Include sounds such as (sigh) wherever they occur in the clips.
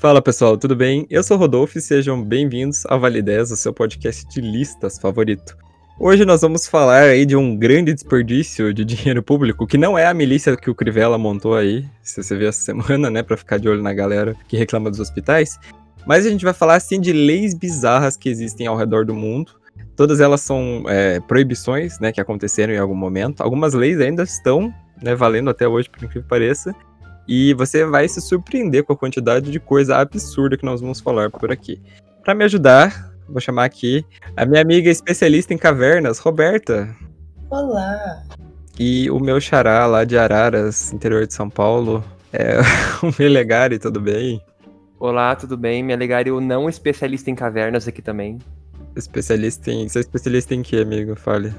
Fala pessoal, tudo bem? Eu sou Rodolfo e sejam bem-vindos Vale 10, o seu podcast de listas favorito. Hoje nós vamos falar aí de um grande desperdício de (laughs) dinheiro público, que não é a milícia que o Crivella montou aí, se você viu essa semana, né, para ficar de olho na galera que reclama dos hospitais. Mas a gente vai falar assim de leis bizarras que existem ao redor do mundo. Todas elas são é, proibições, né, que aconteceram em algum momento. Algumas leis ainda estão, né, valendo até hoje, por incrível que pareça. E você vai se surpreender com a quantidade de coisa absurda que nós vamos falar por aqui. Para me ajudar, vou chamar aqui a minha amiga especialista em cavernas, Roberta. Olá. E o meu xará lá de Araras, interior de São Paulo, é (laughs) o Melegari, tudo bem? Olá, tudo bem? Melegari, o não especialista em cavernas aqui também. Especialista em. Você é especialista em que, amigo? Fale.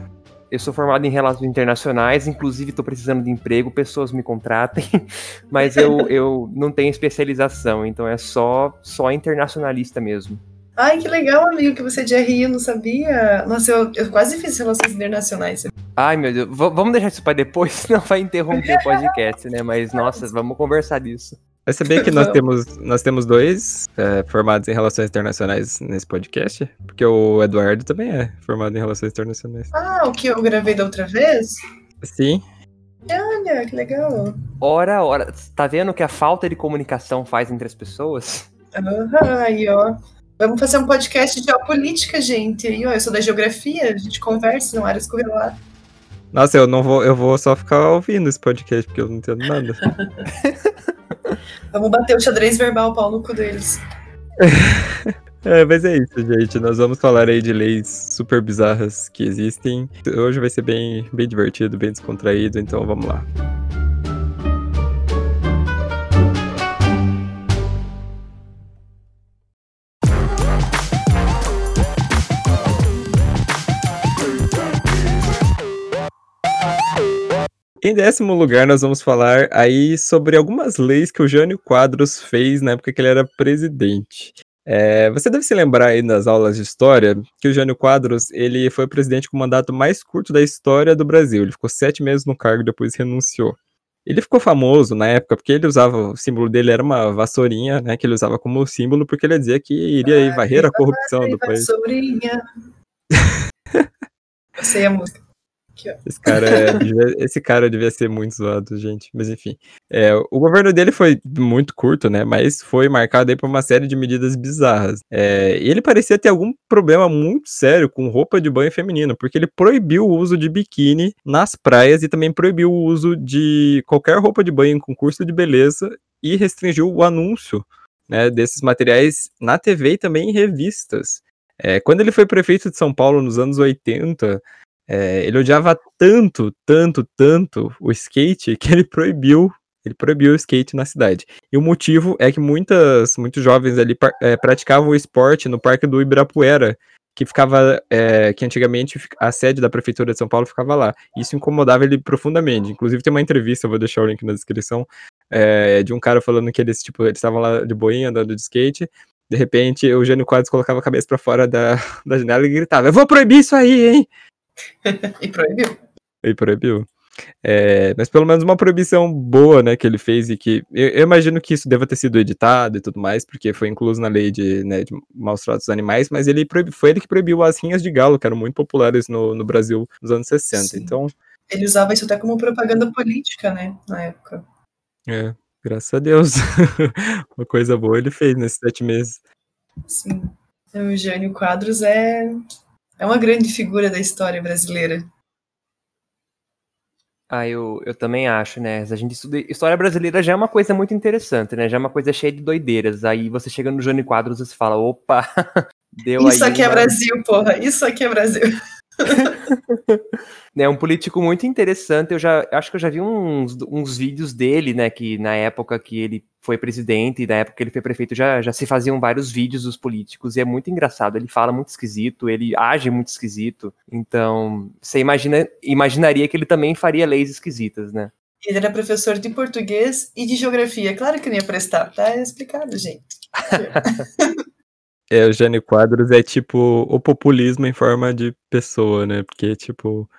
Eu sou formado em relações internacionais, inclusive estou precisando de emprego, pessoas me contratem, (laughs) mas eu, eu não tenho especialização, então é só, só internacionalista mesmo. Ai, que legal, amigo, que você é de RI, eu não sabia. Nossa, eu, eu quase fiz relações internacionais. Ai, meu Deus, v vamos deixar isso para depois, (laughs) senão vai interromper o podcast, né? Mas, nossa, vamos conversar disso. Vai saber que nós (laughs) temos, nós temos dois é, formados em relações internacionais nesse podcast? Porque o Eduardo também é formado em relações internacionais. Ah, o que eu gravei da outra vez? Sim. Olha, que legal. Ora, ora, tá vendo que a falta de comunicação faz entre as pessoas? Uhum, aí, ó. Vamos fazer um podcast de geopolítica, gente. Aí, ó, eu sou da geografia, a gente conversa, não área escorrelar. Nossa, eu não vou, eu vou só ficar ouvindo esse podcast, porque eu não entendo nada. (laughs) Vamos bater o xadrez verbal, pau no cu deles. (laughs) É, mas é isso, gente. Nós vamos falar aí de leis super bizarras que existem. Hoje vai ser bem, bem divertido, bem descontraído, então vamos lá. Em décimo lugar, nós vamos falar aí sobre algumas leis que o Jânio Quadros fez na época que ele era presidente. É, você deve se lembrar aí nas aulas de história que o Jânio Quadros ele foi o presidente com o mandato mais curto da história do Brasil. Ele ficou sete meses no cargo e depois renunciou. Ele ficou famoso na época porque ele usava, o símbolo dele era uma vassourinha, né, que ele usava como símbolo porque ele dizia que iria aí varrer a corrupção do país. Vassourinha. (laughs) Eu sei Esse cara, é, (laughs) esse cara devia ser muito zoado, gente. Mas enfim. É, o governo dele foi muito curto, né? Mas foi marcado aí por uma série de medidas bizarras. É, e ele parecia ter algum problema muito sério com roupa de banho feminina, porque ele proibiu o uso de biquíni nas praias e também proibiu o uso de qualquer roupa de banho em concurso de beleza e restringiu o anúncio né, desses materiais na TV e também em revistas. É, quando ele foi prefeito de São Paulo nos anos 80, é, ele odiava tanto, tanto, tanto o skate que ele proibiu ele proibiu o skate na cidade. E o motivo é que muitas, muitos jovens ali é, praticavam o esporte no Parque do Ibirapuera, que ficava, é, que antigamente a sede da prefeitura de São Paulo ficava lá. Isso incomodava ele profundamente. Inclusive tem uma entrevista, eu vou deixar o link na descrição, é, de um cara falando que eles, tipo, eles estavam lá de boinha andando de skate. De repente, o Gênio Quadros colocava a cabeça para fora da, (laughs) da janela e gritava: Eu vou proibir isso aí, hein? (laughs) e proibiu. E proibiu. É, mas pelo menos uma proibição boa, né, que ele fez e que eu, eu, imagino que isso deva ter sido editado e tudo mais, porque foi incluso na lei de, né, de maus tratos dos animais, mas ele proibiu, foi ele que proibiu as rinhas de galo, que eram muito populares no, no Brasil nos anos 60. Sim. Então, ele usava isso até como propaganda política, né, na época. É, graças a Deus. (laughs) uma coisa boa ele fez nesses sete meses. Sim. O Eugênio Quadros é é uma grande figura da história brasileira. Ah, eu, eu também acho, né? A gente estuda história brasileira já é uma coisa muito interessante, né? Já é uma coisa cheia de doideiras. Aí você chega no Jânio Quadros e fala, opa, (laughs) deu Isso aqui é uma... é Brasil, porra. Isso aqui é Brasil. (laughs) é um político muito interessante. Eu já acho que eu já vi uns, uns vídeos dele, né? Que na época que ele foi presidente e na época que ele foi prefeito já, já se faziam vários vídeos dos políticos e é muito engraçado. Ele fala muito esquisito, ele age muito esquisito. Então, você imagina, imaginaria que ele também faria leis esquisitas, né? Ele era professor de português e de geografia. Claro que não ia prestar, tá explicado, gente. (laughs) é, o Jânio Quadros é tipo o populismo em forma de pessoa, né? Porque, tipo,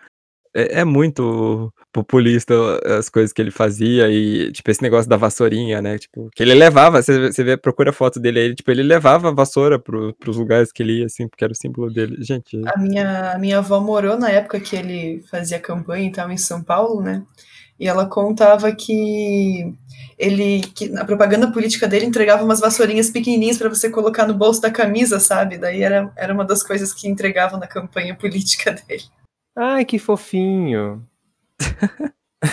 é, é muito populista as coisas que ele fazia e, tipo, esse negócio da vassourinha, né? Tipo, que ele levava, você, você vê, procura a foto dele aí, tipo, ele levava a vassoura pro, pros lugares que ele ia, assim, porque era o símbolo dele. Gente. A minha, a minha avó morou na época que ele fazia campanha e tal em São Paulo, né? E ela contava que ele, que na propaganda política dele entregava umas vassourinhas pequenininhas para você colocar no bolso da camisa, sabe? Daí era, era uma das coisas que entregavam na campanha política (laughs) dele. Ai, que fofinho.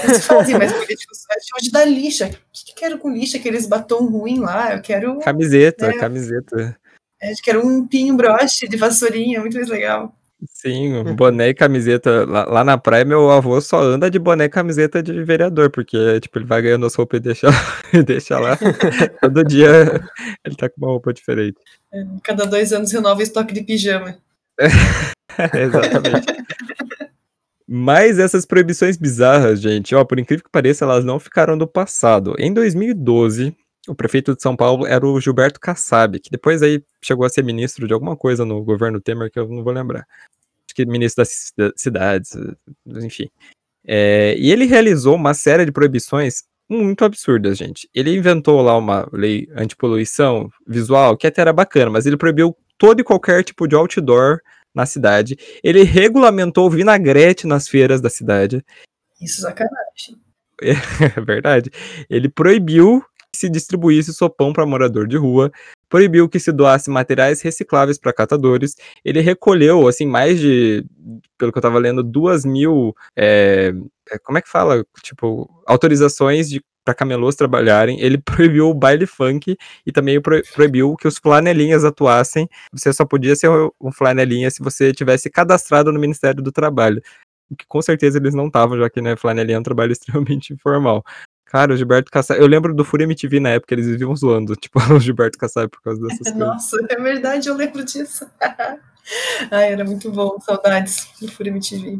Eles fazem políticos hoje da lixa. O que, eu quero com lixa? Aqueles batom ruim lá. Eu quero. Camiseta, né? camiseta. É, quero um pinho broche de vassourinha, muito mais legal. Sim, boné e camiseta. Lá, lá, na praia, meu avô só anda de boné e camiseta de vereador, porque, tipo, ele vai ganhando as roupas e deixa, (laughs) e deixa lá. Todo dia (laughs) ele tá com uma roupa diferente. É, cada dois anos renova o estoque de pijama. (laughs) exatamente. Mas essas proibições bizarras, gente, ó, por incrível que pareça, elas não ficaram do passado. Em 2012, o prefeito de São Paulo era o Gilberto Kassab, que depois aí chegou a ser ministro de alguma coisa no governo Temer, que eu não vou lembrar. Acho que ministro das cidades, enfim. É, e ele realizou uma série de proibições muito absurdas, gente. Ele inventou lá uma lei antipoluição visual, que até era bacana, mas ele proibiu todo e qualquer tipo de outdoor na cidade. Ele regulamentou o vinagrete nas feiras da cidade. Isso é sacanagem. (laughs) É verdade. Ele proibiu se distribuísse sopão para morador de rua, proibiu que se doasse materiais recicláveis para catadores. Ele recolheu, assim, mais de, pelo que eu estava lendo, duas mil. É, como é que fala? Tipo, autorizações de para camelôs trabalharem, ele (laughs) proibiu o baile funk e também proibiu que os flanelinhas atuassem. Você só podia ser um flanelinha se você tivesse cadastrado no Ministério do Trabalho. Que com certeza eles não estavam, já que né, flanelinha é um trabalho (laughs) extremamente informal. Cara, o Gilberto Kassab. Eu lembro do Fúria MTV na época, eles viviam zoando, (laughs) tipo, o Gilberto Kassab por causa dessas (laughs) coisas. Nossa, é verdade, eu lembro disso. (laughs) Ai, era muito bom. Saudades do Fúria MTV.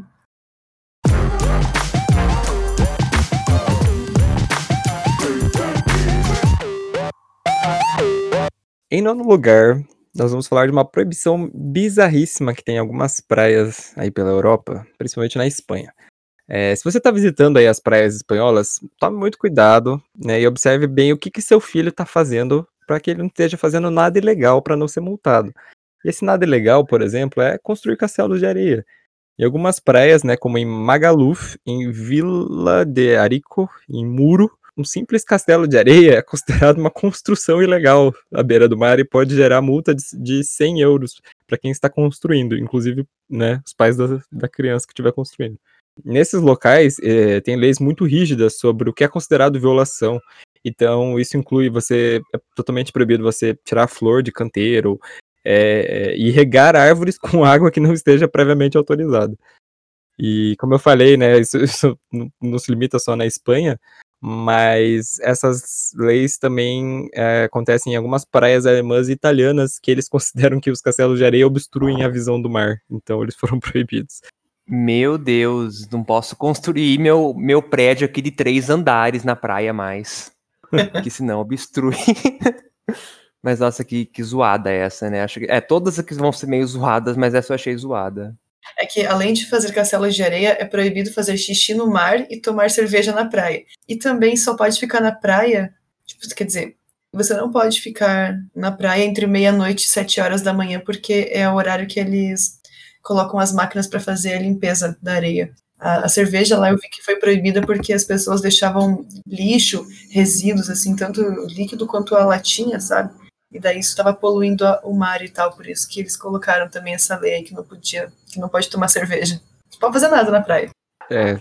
Em nono lugar, nós vamos falar de uma proibição bizarríssima que tem em algumas praias aí pela Europa, principalmente na Espanha. É, se você está visitando aí as praias espanholas, tome muito cuidado né, e observe bem o que, que seu filho está fazendo para que ele não esteja fazendo nada ilegal para não ser multado. E esse nada ilegal, por exemplo, é construir castelos de areia. Em algumas praias, né, como em Magaluf, em Vila de Arico, em Muro, um simples castelo de areia é considerado uma construção ilegal à beira do mar e pode gerar multa de, de 100 euros para quem está construindo, inclusive né, os pais da, da criança que estiver construindo. Nesses locais, eh, tem leis muito rígidas sobre o que é considerado violação. Então, isso inclui você. É totalmente proibido você tirar flor de canteiro é, e regar árvores (laughs) com água que não esteja previamente autorizada. E, como eu falei, né, isso, (laughs) isso não se limita só na Espanha, mas essas leis também é, acontecem em algumas praias alemãs e italianas que eles (laughs) consideram que os castelos de areia obstruem a visão do mar, então eles foram proibidos. Meu Deus, não posso construir meu, meu prédio aqui de três andares na praia mais, (laughs) que senão obstrui. (laughs) mas nossa, que, que zoada essa, né? Acho que, é, todas aqui vão ser meio zoadas, mas essa eu achei zoada é que além de fazer castelos de areia, é proibido fazer xixi no mar e tomar cerveja na praia. E também só pode ficar na praia, tipo, quer dizer, você não pode ficar na praia entre meia-noite e sete horas da manhã, porque é o horário que eles colocam as máquinas para fazer a limpeza da areia. A, a, cerveja lá eu vi que foi proibida porque as pessoas deixavam lixo, resíduos, assim, tanto líquido quanto a latinha, sabe? E daí isso estava poluindo o mar e tal, por isso que eles colocaram também essa lei aí que não podia, que não pode tomar cerveja. Não pode fazer nada na praia. É.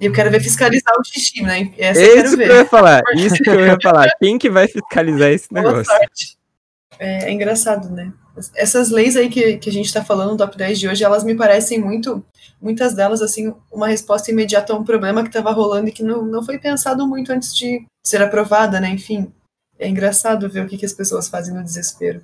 E eu quero ver fiscalizar o xixi, né? Essa isso eu que eu ia falar, isso que eu ia falar. Quem que vai fiscalizar esse negócio? É, é, engraçado, né? Essas leis aí que, que a gente está falando no top 10 de hoje, elas me parecem muito, muitas delas, assim, uma resposta imediata a um problema que estava rolando e que não, não foi pensado muito antes de ser aprovada, né? Enfim, é engraçado ver o que, que as pessoas fazem no desespero.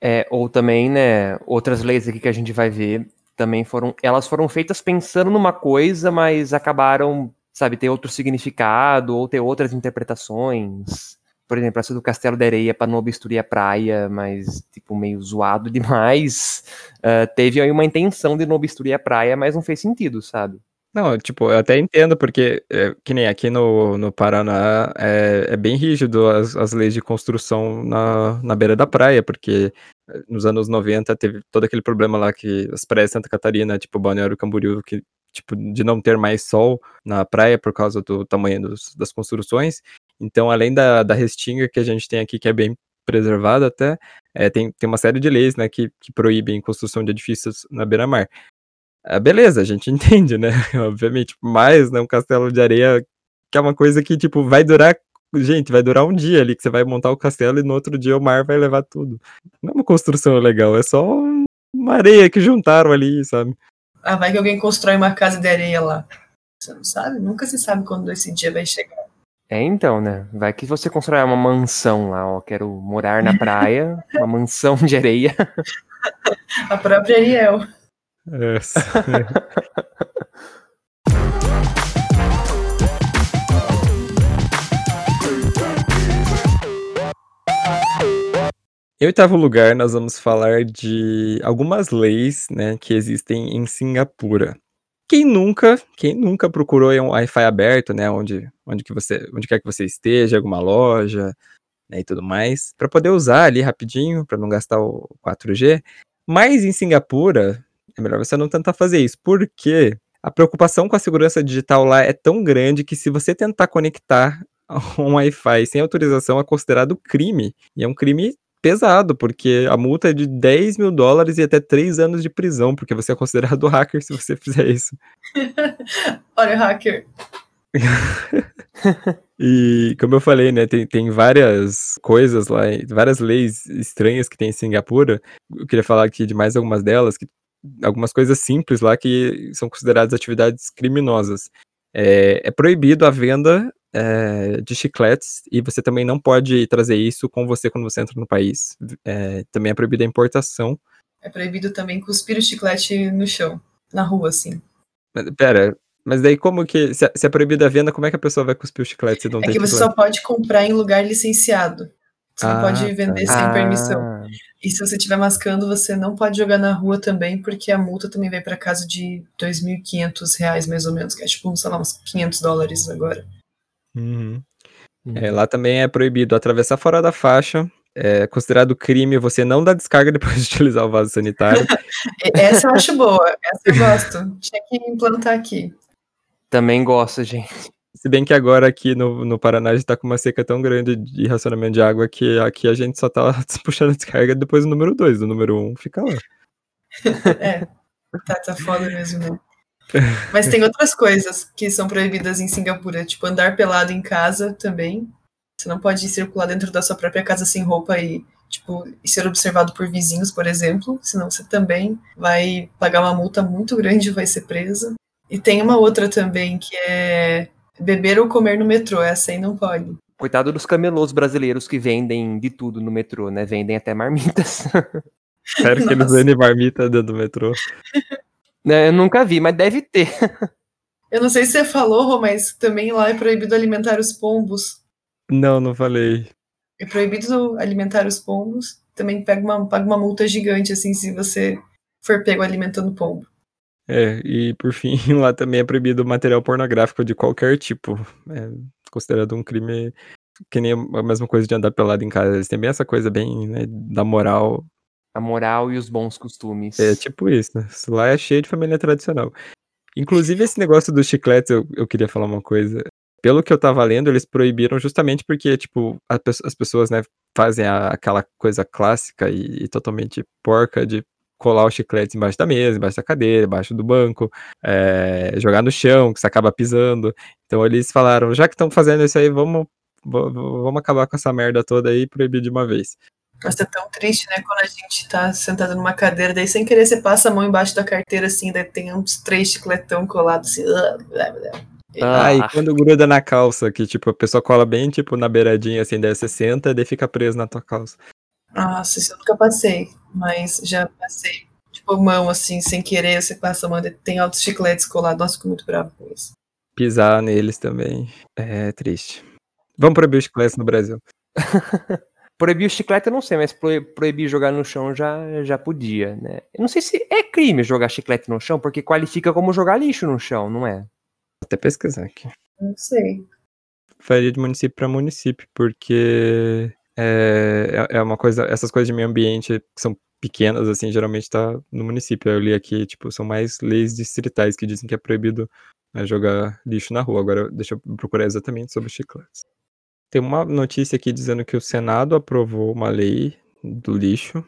É, ou também, né, outras leis aqui que a gente vai ver também foram, elas foram feitas pensando numa coisa, mas acabaram, sabe, ter outro significado ou ter outras interpretações. Por exemplo, essa do Castelo da Areia para não obstruir a praia, mas tipo meio zoado (laughs) demais. Uh, teve aí uma intenção de não obstruir a praia, mas não fez sentido, sabe? Não, tipo, eu até entendo, porque, eh, que nem aqui no no Paraná, é é bem rígido as as leis de construção na na beira da praia, porque, eh, nos anos 90 teve todo aquele problema lá que as praias de Santa Catarina, tipo Balneário Camboriú, que tipo, de não ter mais sol na praia por causa do tamanho dos das construções. Então, além da da restinga que a gente tem aqui, que é bem preservada até, eh, tem tem uma série de leis, né, que que proíbem construção de edifícios na beira-mar. Ah, beleza, a gente (laughs) entende, né, obviamente, mas, né, um castelo de areia, que é uma coisa que, tipo, vai durar gente, vai durar um dia ali, que você vai montar o castelo e no outro dia o mar vai levar tudo. Não é uma construção legal, é só uma areia que juntaram ali, sabe. Ah, vai que alguém constrói uma casa de areia lá. Você não sabe? Nunca se sabe quando esse dia vai chegar. É, então, né? Vai que você constrói uma mansão lá, ó. Quero morar na praia, (laughs) uma mansão de areia. A própria Ariel. Essa. Em oitavo lugar, nós vamos falar de algumas leis, né, que existem em Singapura. Quem nunca quem nunca procurou um Wi-Fi aberto, né, onde onde que você onde quer que você esteja, alguma loja, né, e tudo mais, pra poder usar ali rapidinho, pra não gastar o 4G. Mas em Singapura, é melhor você não tentar fazer isso, porque a preocupação com a segurança digital lá é tão grande que se você tentar conectar (laughs) um Wi-Fi sem autorização é considerado crime, e é um crime pesado, porque a multa é de 10.000 dólares e até 3 anos de prisão, porque você é considerado (laughs) hacker se você fizer isso. (laughs) Olha, hacker. (laughs) E como eu falei, né, tem tem várias coisas lá, várias leis estranhas que tem em Singapura. Eu queria falar aqui de mais algumas delas, que algumas coisas simples lá que são consideradas atividades criminosas. Eh, é proibido a venda, eh, de chicletes e você também não pode trazer isso com você quando você entra no país. Eh, também é proibida a importação. É proibido também cuspir o chiclete no chão, na rua, assim. Mas espera, mas daí como que se é se é proibida a venda, como é que a pessoa vai cuspir o chiclete se não É tem que você chiclete? só pode comprar em lugar licenciado. Você não Ah, pode tá. vender sem permissão. Ah, E se você estiver mascando, você não pode jogar na rua também, porque a multa também vai pra casa de 2.500 reais, mais ou menos, que é tipo, sei lá, uns 500 dólares agora. Uhum. É, lá também é proibido atravessar fora da faixa, é considerado crime você não dar descarga (laughs) depois de utilizar o vaso sanitário. (laughs) E essa eu acho boa, essa eu gosto. Tinha que implantar aqui. também gosto, gente. Se bem que agora aqui no no Paraná a gente tá com uma seca tão grande de racionamento de água que aqui a gente só tá (laughs) puxando a descarga depois do número 2, o número 1 fica lá. É, tá, tá foda mesmo, né? (laughs) Mas tem outras coisas que são proibidas em Singapura, tipo andar pelado em casa também. Você não pode circular dentro da sua própria casa sem roupa e, tipo, e ser observado por vizinhos, por exemplo, senão você também vai pagar uma multa muito grande e vai ser presa. E tem uma outra também que é beber ou comer no metrô, essa aí não pode. Coitado dos camelôs brasileiros que vendem de tudo no metrô, né? Vendem até marmitas. Espero que eles vendem marmita dentro do metrô. (laughs) Né, Eu nunca vi, mas deve ter. Eu não sei se você falou, Rô, mas também lá é proibido alimentar os pombos. Não, não falei. É proibido alimentar os pombos. Também pega uma, paga uma multa gigante, assim, se você for pego alimentando pombo. É, e por fim, (laughs) lá também é proibido material pornográfico de qualquer tipo. É considerado um crime que nem a mesma coisa de andar pelado em casa. Eles têm bem essa coisa bem, né, da moral. A moral e os bons costumes. É tipo isso, né? Isso lá é cheio de família tradicional. Inclusive, esse negócio dos chicletes, eu, eu queria falar uma coisa. Pelo que eu tava lendo, eles proibiram justamente porque, tipo, a as pessoas, né, fazem a- aquela coisa clássica e, e totalmente porca de colar os chicletes embaixo da mesa, embaixo da cadeira, embaixo do banco, é, jogar no chão, que você acaba pisando. Então eles falaram, já que estão fazendo isso aí, vamos, va- va- vamos acabar com essa merda toda aí e proibir de uma vez. Nossa, é tão triste, né? Quando a gente tá sentado numa cadeira, daí sem querer você passa a mão embaixo da carteira, assim, daí tem uns três chicletão colados, assim. blá, blá, blá. Ah, Ah, e quando gruda na calça, que tipo, a pessoa cola bem, tipo, na beiradinha, assim, daí você senta, daí fica preso na tua calça. Nossa, isso eu nunca passei, mas já passei. Tipo, mão, assim, sem querer, você passa a mão, daí tem altos chicletes colados. Nossa, fico muito bravo com isso. Pisar neles também é triste. Vamos proibir os chicletes no Brasil. (laughs) Proibir o chiclete eu não sei, mas proibir jogar no chão já, já podia, né? Eu não sei se é crime jogar chiclete no chão, porque qualifica como jogar lixo no chão, não é? Vou até pesquisar aqui. Não sei. Faria de município para município, porque é, é, é uma coisa, essas coisas de meio ambiente que são pequenas, assim, geralmente tá no município. Eu li aqui, tipo, são mais leis distritais que dizem que é proibido né, jogar lixo na rua. Agora, deixa eu procurar exatamente sobre chicletes. Tem uma notícia aqui dizendo que o Senado aprovou uma lei do lixo,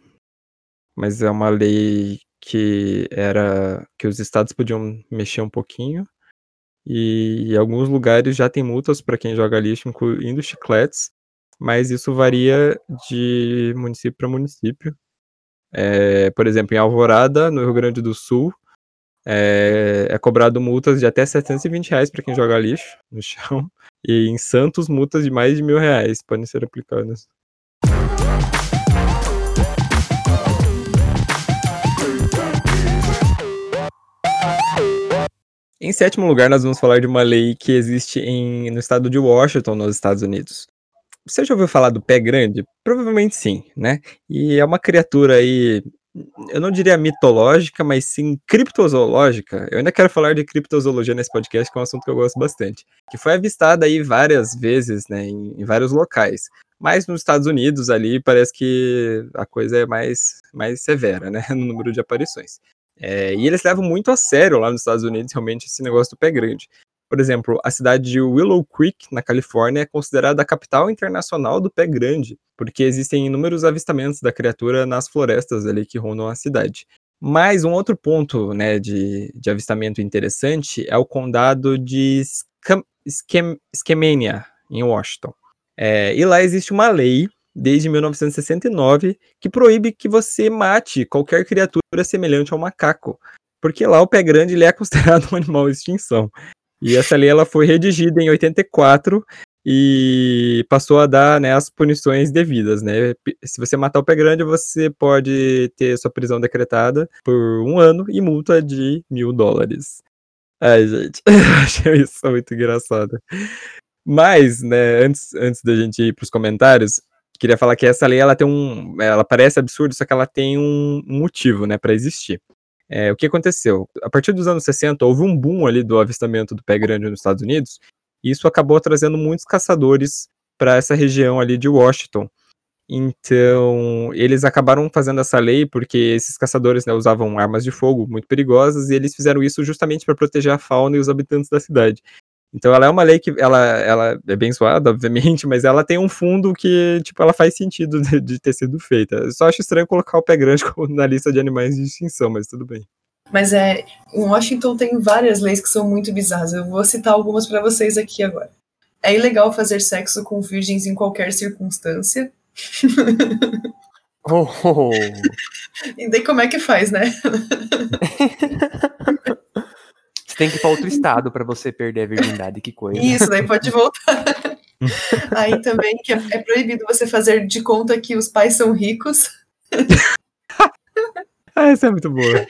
mas é uma lei que era que os estados podiam mexer um pouquinho. E em alguns lugares já tem multas para quem joga lixo, incluindo chicletes, mas isso varia de município para município. É, por exemplo, em Alvorada, no Rio Grande do Sul, é, é cobrado multas de até 720 reais para quem joga lixo no chão. (laughs) E em Santos, multas de mais de mil reais podem ser aplicadas. Em sétimo lugar, nós vamos falar de uma lei que existe em, no estado de Washington, nos Estados Unidos. Você já ouviu falar do pé grande? Provavelmente sim, né? E é uma criatura aí eu não diria mitológica, mas sim criptozoológica. Eu ainda quero falar de criptozoologia nesse podcast, que é um assunto que eu gosto bastante. Que foi avistada aí várias vezes, né, em, em vários locais. Mas nos Estados Unidos ali parece que a coisa é mais, mais severa, né, (laughs) no número de aparições. É, e eles levam muito a sério lá nos Estados Unidos realmente esse negócio do pé grande. Por exemplo, a cidade de Willow Creek, na Califórnia, é considerada a capital internacional do pé grande, porque existem inúmeros avistamentos da criatura nas florestas ali que rondam a cidade. Mas um outro ponto né, de, de avistamento interessante é o condado de Skamania, em Washington. É, e lá existe uma lei, desde 1969, que proíbe que você mate qualquer criatura semelhante ao macaco, porque lá o pé grande ele é (laughs) considerado um animal de extinção. E essa lei ela foi redigida em 84 e passou a dar né, as punições devidas, né? Se você matar o pé grande, você pode ter sua prisão decretada por um ano e multa de mil dólares. Ai, gente, (laughs) achei isso muito engraçado. Mas, né, antes, antes da gente ir para os comentários, queria falar que essa lei ela tem um, ela parece absurda, só que ela tem um motivo, né, para existir. É, o que aconteceu? A partir dos anos 60, houve um boom ali do avistamento do pé grande nos Estados Unidos, e isso acabou trazendo muitos caçadores para essa região ali de Washington. Então, eles acabaram fazendo essa lei porque esses caçadores né, usavam armas de fogo muito perigosas e eles fizeram isso justamente para proteger a fauna e os habitantes da cidade. Então ela é uma lei que ela, ela é bem zoada, (laughs) obviamente, mas ela tem um fundo que, tipo, ela faz sentido de, de ter sido feita. Eu só acho estranho colocar o pé grande (laughs) na lista de animais de extinção, mas tudo bem. Mas é, em Washington tem várias leis que são muito bizarras. Eu vou citar algumas para vocês aqui agora. É ilegal fazer sexo com virgens em qualquer circunstância. (laughs) Oh. e daí como é que faz, né? Tem que ir para outro estado para você perder a virgindade, que coisa. Isso, daí pode voltar. (laughs) Aí também que é, é proibido você fazer de conta que os pais são ricos. (laughs) ah, essa é muito boa.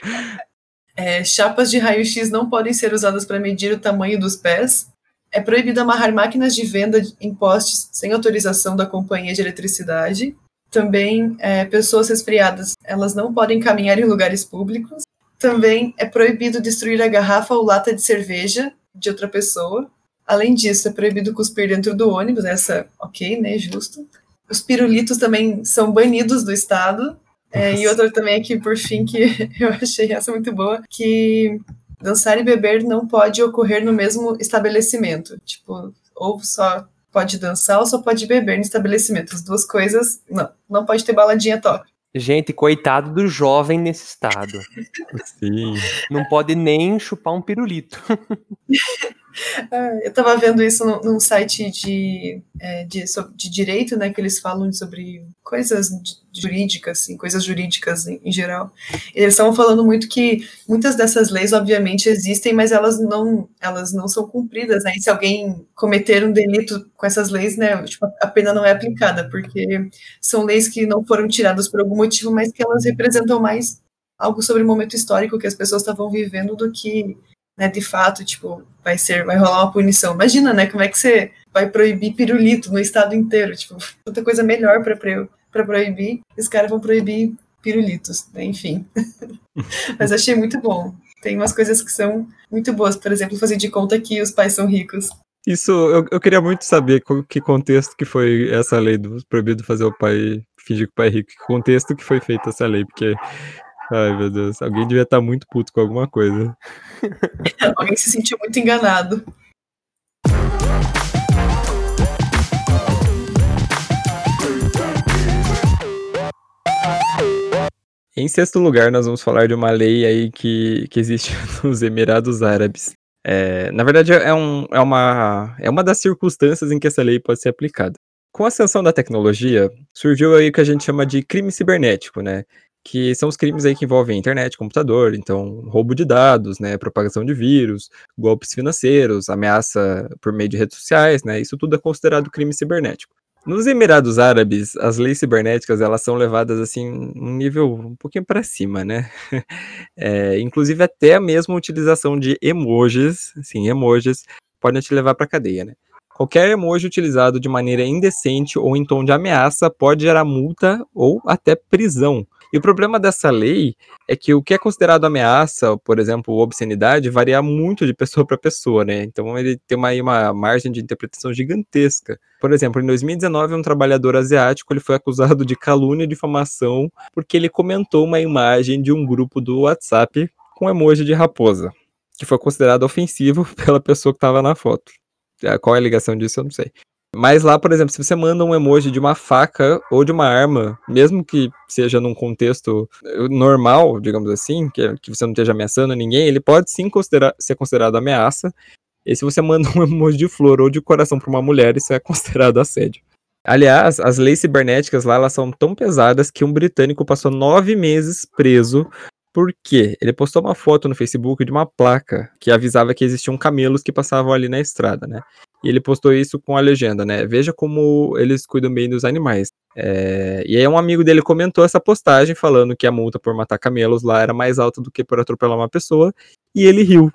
É, chapas de raio-x não podem ser usadas para medir o tamanho dos pés. É proibido amarrar máquinas de venda em postes sem autorização da companhia de eletricidade. Também, é, pessoas resfriadas, elas não podem caminhar em lugares públicos. Também é proibido destruir a garrafa ou lata de cerveja de outra pessoa. Além disso, é proibido cuspir dentro do ônibus, essa, ok, né, justo. Os pirulitos também são banidos do estado. É, e outra também aqui, por fim, que (laughs) eu achei essa muito boa, que dançar e beber não pode ocorrer no mesmo estabelecimento. Tipo, ou só pode dançar ou só pode beber no estabelecimento. As duas coisas, não. Não pode ter baladinha top. Gente, coitado do jovem nesse estado. Sim. Não pode nem chupar um pirulito. (laughs) (laughs) Ah, eu estava vendo isso num, site de, é, de, de, direito, né, que eles falam sobre coisas jurídicas, assim, coisas jurídicas em, geral. E eles estavam falando muito que muitas dessas leis, obviamente, existem, mas elas não, elas não são cumpridas, né? E se alguém cometer um delito com essas leis, né, tipo, a pena não é aplicada, porque são leis que não foram tiradas por algum motivo, mas que elas representam mais algo sobre o momento histórico que as pessoas estavam vivendo do que né, de fato, tipo, vai ser, vai rolar uma punição. Imagina, né, como é que você vai proibir pirulito no estado inteiro. Tipo, outra coisa melhor para para proibir, os caras vão proibir pirulitos, né? enfim. (laughs) Mas achei muito bom. Tem umas coisas que são muito boas, por exemplo, fazer de conta que os pais são ricos. Isso, eu, eu queria muito saber que contexto que foi essa lei do proibido fazer o pai fingir que o pai é rico, que contexto que foi feita essa lei, porque Ai, meu Deus, alguém devia estar muito puto com alguma coisa. (laughs) alguém se sentiu muito enganado. Em sexto lugar, nós vamos falar de uma lei aí que, que existe (laughs) nos Emirados Árabes. É, na verdade, é, um, é, uma, é uma das circunstâncias em que essa lei pode ser aplicada. Com a ascensão da tecnologia, surgiu aí o que a gente chama de crime cibernético, né? Que são os crimes aí que envolvem internet, computador, então roubo de dados, né, propagação de vírus, golpes financeiros, ameaça por meio de redes sociais, né? Isso tudo é considerado crime cibernético. Nos Emirados Árabes, as leis cibernéticas elas são levadas assim um nível um pouquinho para cima, né? (laughs) É, inclusive até a mesma utilização de emojis, sim, emojis podem te levar para cadeia, né? Qualquer emoji utilizado de maneira indecente ou em tom de ameaça pode gerar multa ou até prisão. E o problema dessa lei é que o que é considerado ameaça, por exemplo, obscenidade, varia muito de pessoa (laughs) para pessoa, né? Então ele tem uma, uma margem de interpretação gigantesca. Por exemplo, em 2019, um trabalhador asiático ele foi acusado de calúnia e difamação porque ele comentou uma imagem de um grupo do WhatsApp com emoji de raposa, que foi considerado ofensivo (laughs) pela pessoa que estava na foto. Qual é a ligação disso, eu não sei. Mas lá, por exemplo, se você manda um emoji de uma faca ou de uma arma, mesmo que seja num contexto eh, normal, digamos assim, que, que você não esteja ameaçando ninguém, ele pode sim ser considerado ameaça. E se você (laughs) manda um emoji de flor ou de coração para uma mulher, isso é considerado assédio. Aliás, as leis cibernéticas lá elas são tão pesadas que um britânico passou nove meses preso porque ele postou uma foto no Facebook de uma placa que avisava que existiam camelos que passavam ali na estrada, né? E ele postou isso com a legenda, né? Veja como eles cuidam bem dos animais. É... E aí um amigo dele comentou essa postagem falando que a multa por matar camelos lá era mais alta do que por atropelar uma pessoa. E ele riu.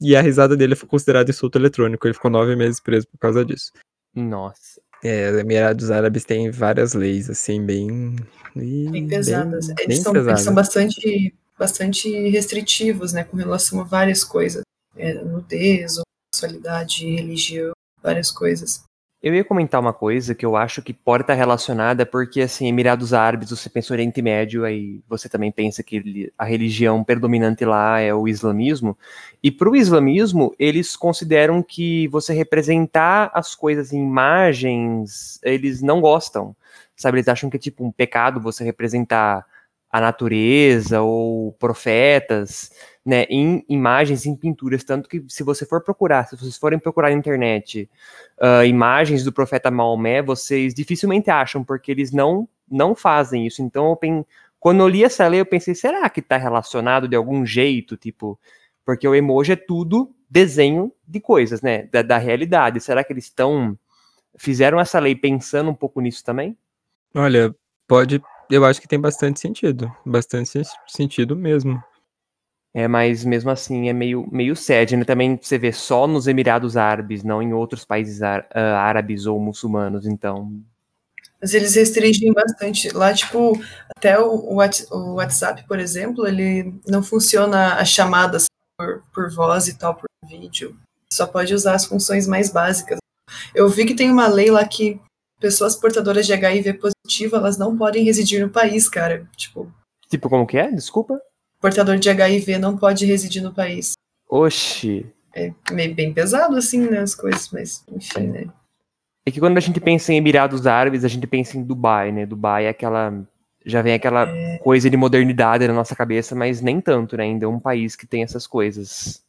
E a risada dele foi considerada insulto eletrônico. Ele ficou nove meses preso por causa disso. Nossa. É, os Emirados Árabes têm várias leis, assim, bem. Bem pesadas. Bem, eles, bem são, pesadas. eles são bastante, bastante restritivos, né, com relação a várias coisas. É, nudez, sexualidade, religião várias coisas. Eu ia comentar uma coisa que eu acho que pode estar relacionada, porque, assim, Emirados Árabes, você pensa Oriente Médio, aí você também pensa que a religião predominante lá é o islamismo, e para o islamismo, eles consideram que você representar as coisas em imagens, eles não gostam, sabe? Eles acham que é tipo um pecado você representar a natureza ou profetas, né, em imagens, em pinturas, tanto que se você for procurar, se vocês forem procurar na internet uh, imagens do profeta Maomé, vocês dificilmente acham, porque eles não não fazem isso. Então, eu quando eu li essa lei, eu pensei, será que está relacionado de algum jeito, tipo, porque o emoji é tudo desenho de coisas, né, da, da realidade. Será que eles estão fizeram essa lei pensando um pouco nisso também? Olha, pode eu acho que tem bastante sentido. Bastante sentido mesmo. É, mas mesmo assim é meio, meio sad, né? Também você vê só nos Emirados Árabes, não em outros países árabes ou muçulmanos, então. Mas eles restringem bastante. Lá, tipo, até o, o WhatsApp, por exemplo, ele não funciona as chamadas por, por voz e tal, por vídeo. Só pode usar as funções mais básicas. Eu vi que tem uma lei lá que pessoas portadoras de HIV positivo, elas não podem residir no país, cara. Tipo. Tipo, como que é? Desculpa? Portador de HIV não pode residir no país. Oxi. É meio bem pesado, assim, né, as coisas, mas enfim, né. É que quando a gente pensa em Emirados Árabes, a gente pensa em Dubai, né? Dubai é aquela. Já vem aquela é... coisa de modernidade na nossa cabeça, mas nem tanto, né? Ainda é um país que tem essas coisas.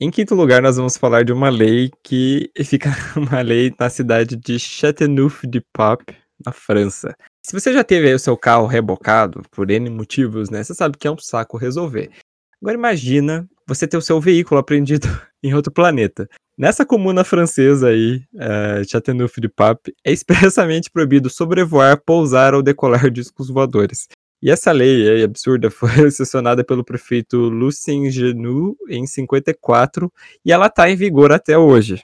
Em quinto lugar, nós vamos falar de uma lei que (laughs) fica uma lei na cidade de Châteauneuf-du-Pape, na França. Se você já teve o seu carro rebocado por N motivos, né, você sabe que é um saco resolver. Agora imagina você ter o seu veículo apreendido (laughs) em outro planeta. Nessa comuna francesa aí, uh, Châteauneuf-du-Pape, é expressamente proibido sobrevoar, pousar ou decolar discos voadores. E essa lei absurda (laughs) foi sancionada pelo prefeito Lucien Genu em 54 e ela está em vigor até hoje.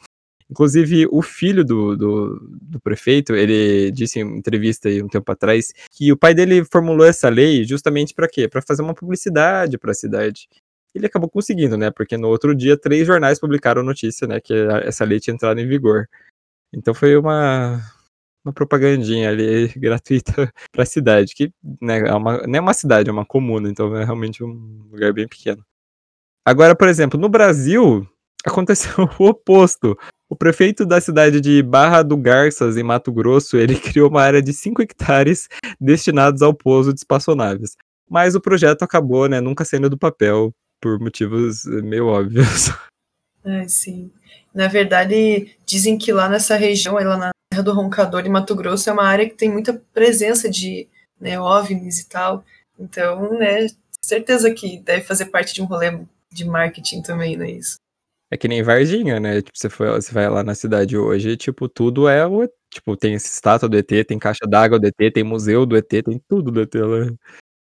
Inclusive, o filho do, do, do, prefeito, ele disse em entrevista um tempo atrás que o pai dele formulou essa lei justamente para quê? Para fazer uma publicidade para a cidade. Ele acabou conseguindo, né? Porque no outro dia, três jornais publicaram notícia, né? Que essa lei tinha entrado em vigor. Então foi uma, uma propagandinha ali (laughs) gratuita para a cidade, que né, é uma, não é uma cidade, é uma comuna, então é realmente um lugar bem pequeno. Agora, por exemplo, no Brasil, (laughs) aconteceu o oposto. O prefeito da cidade de Barra do Garças, em Mato Grosso, ele (laughs) criou uma área de 5 hectares destinados ao pouso de espaçonaves. Mas o projeto acabou, né, nunca saindo do papel, por motivos meio óbvios. É, sim. Na verdade, dizem que lá nessa região, lá na Terra do Roncador, em Mato Grosso, é uma área que tem muita presença de né, OVNIs e tal. Então, né, certeza que deve fazer parte de um rolê de marketing também, não é isso? É que nem Varginha, né? Tipo, você, foi, você vai lá na cidade hoje, tipo, tudo é o. Tipo, tem essa estátua do ET, tem caixa d'água do ET, tem museu do ET, tem tudo do ET lá.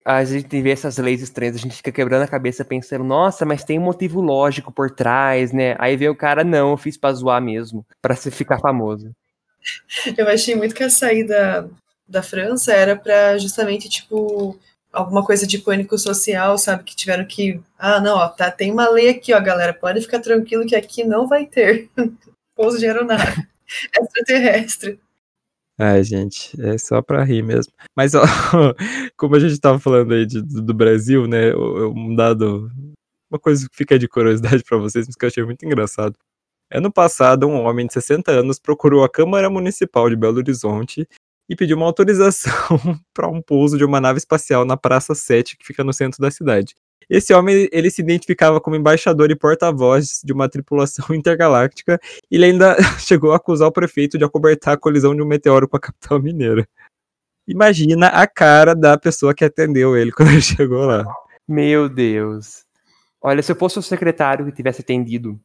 A gente vê essas leis estranhas, a gente fica quebrando a cabeça pensando, nossa, mas tem um motivo lógico por trás, né? Aí vê o cara, não, eu fiz pra zoar mesmo, pra se ficar famoso. (laughs) Eu achei muito que a saída da França era pra justamente, tipo, alguma coisa de pânico social, sabe? Que tiveram que. Ah, não, ó, tá, tem uma lei aqui, ó, galera. Pode ficar tranquilo que aqui não vai ter (laughs) pouso de aeronave (laughs) extraterrestre. Ai, gente, é só pra rir mesmo. Mas, ó, como a gente tava falando aí de, do Brasil, né? Um dado. Uma coisa que fica de curiosidade para vocês, mas que eu achei muito engraçado. Ano passado, um homem de 60 anos procurou a Câmara Municipal de Belo Horizonte e pediu uma autorização (laughs) para um pouso de uma nave espacial na Praça 7, que fica no centro da cidade. Esse homem, ele se identificava como embaixador e porta-voz de uma tripulação (laughs) intergaláctica e ele ainda (laughs) chegou a acusar o prefeito de acobertar a colisão de um meteoro com a capital mineira. Imagina a cara da pessoa que atendeu ele quando ele chegou lá. Meu Deus. Olha, se eu fosse o secretário que tivesse atendido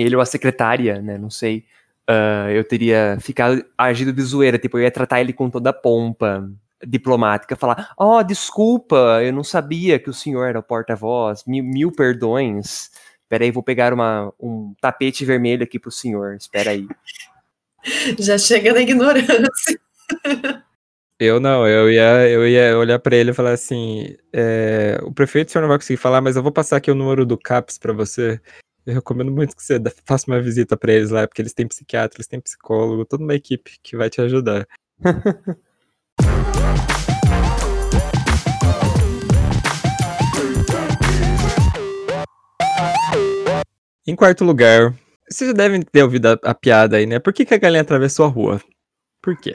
ele ou a secretária, né, não sei, uh, eu teria ficado agido de zoeira, tipo, eu ia tratar ele com toda a pompa diplomática, falar, ó, oh, desculpa, eu não sabia que o senhor era o porta-voz, mil, mil perdões, peraí, vou pegar uma, um tapete vermelho aqui pro senhor, espera aí. (laughs) Já chega na ignorância. Eu não, eu ia, eu ia olhar para ele e falar assim: é, o prefeito o senhor não vai conseguir falar, mas eu vou passar aqui o número do CAPS para você. Eu recomendo muito que você faça uma visita para eles lá, porque eles têm psiquiatra, eles têm psicólogo, toda uma equipe que vai te ajudar. (laughs) em quarto lugar, vocês já devem ter ouvido a, a piada aí, né? Por que, que a galinha atravessou a rua? Por quê?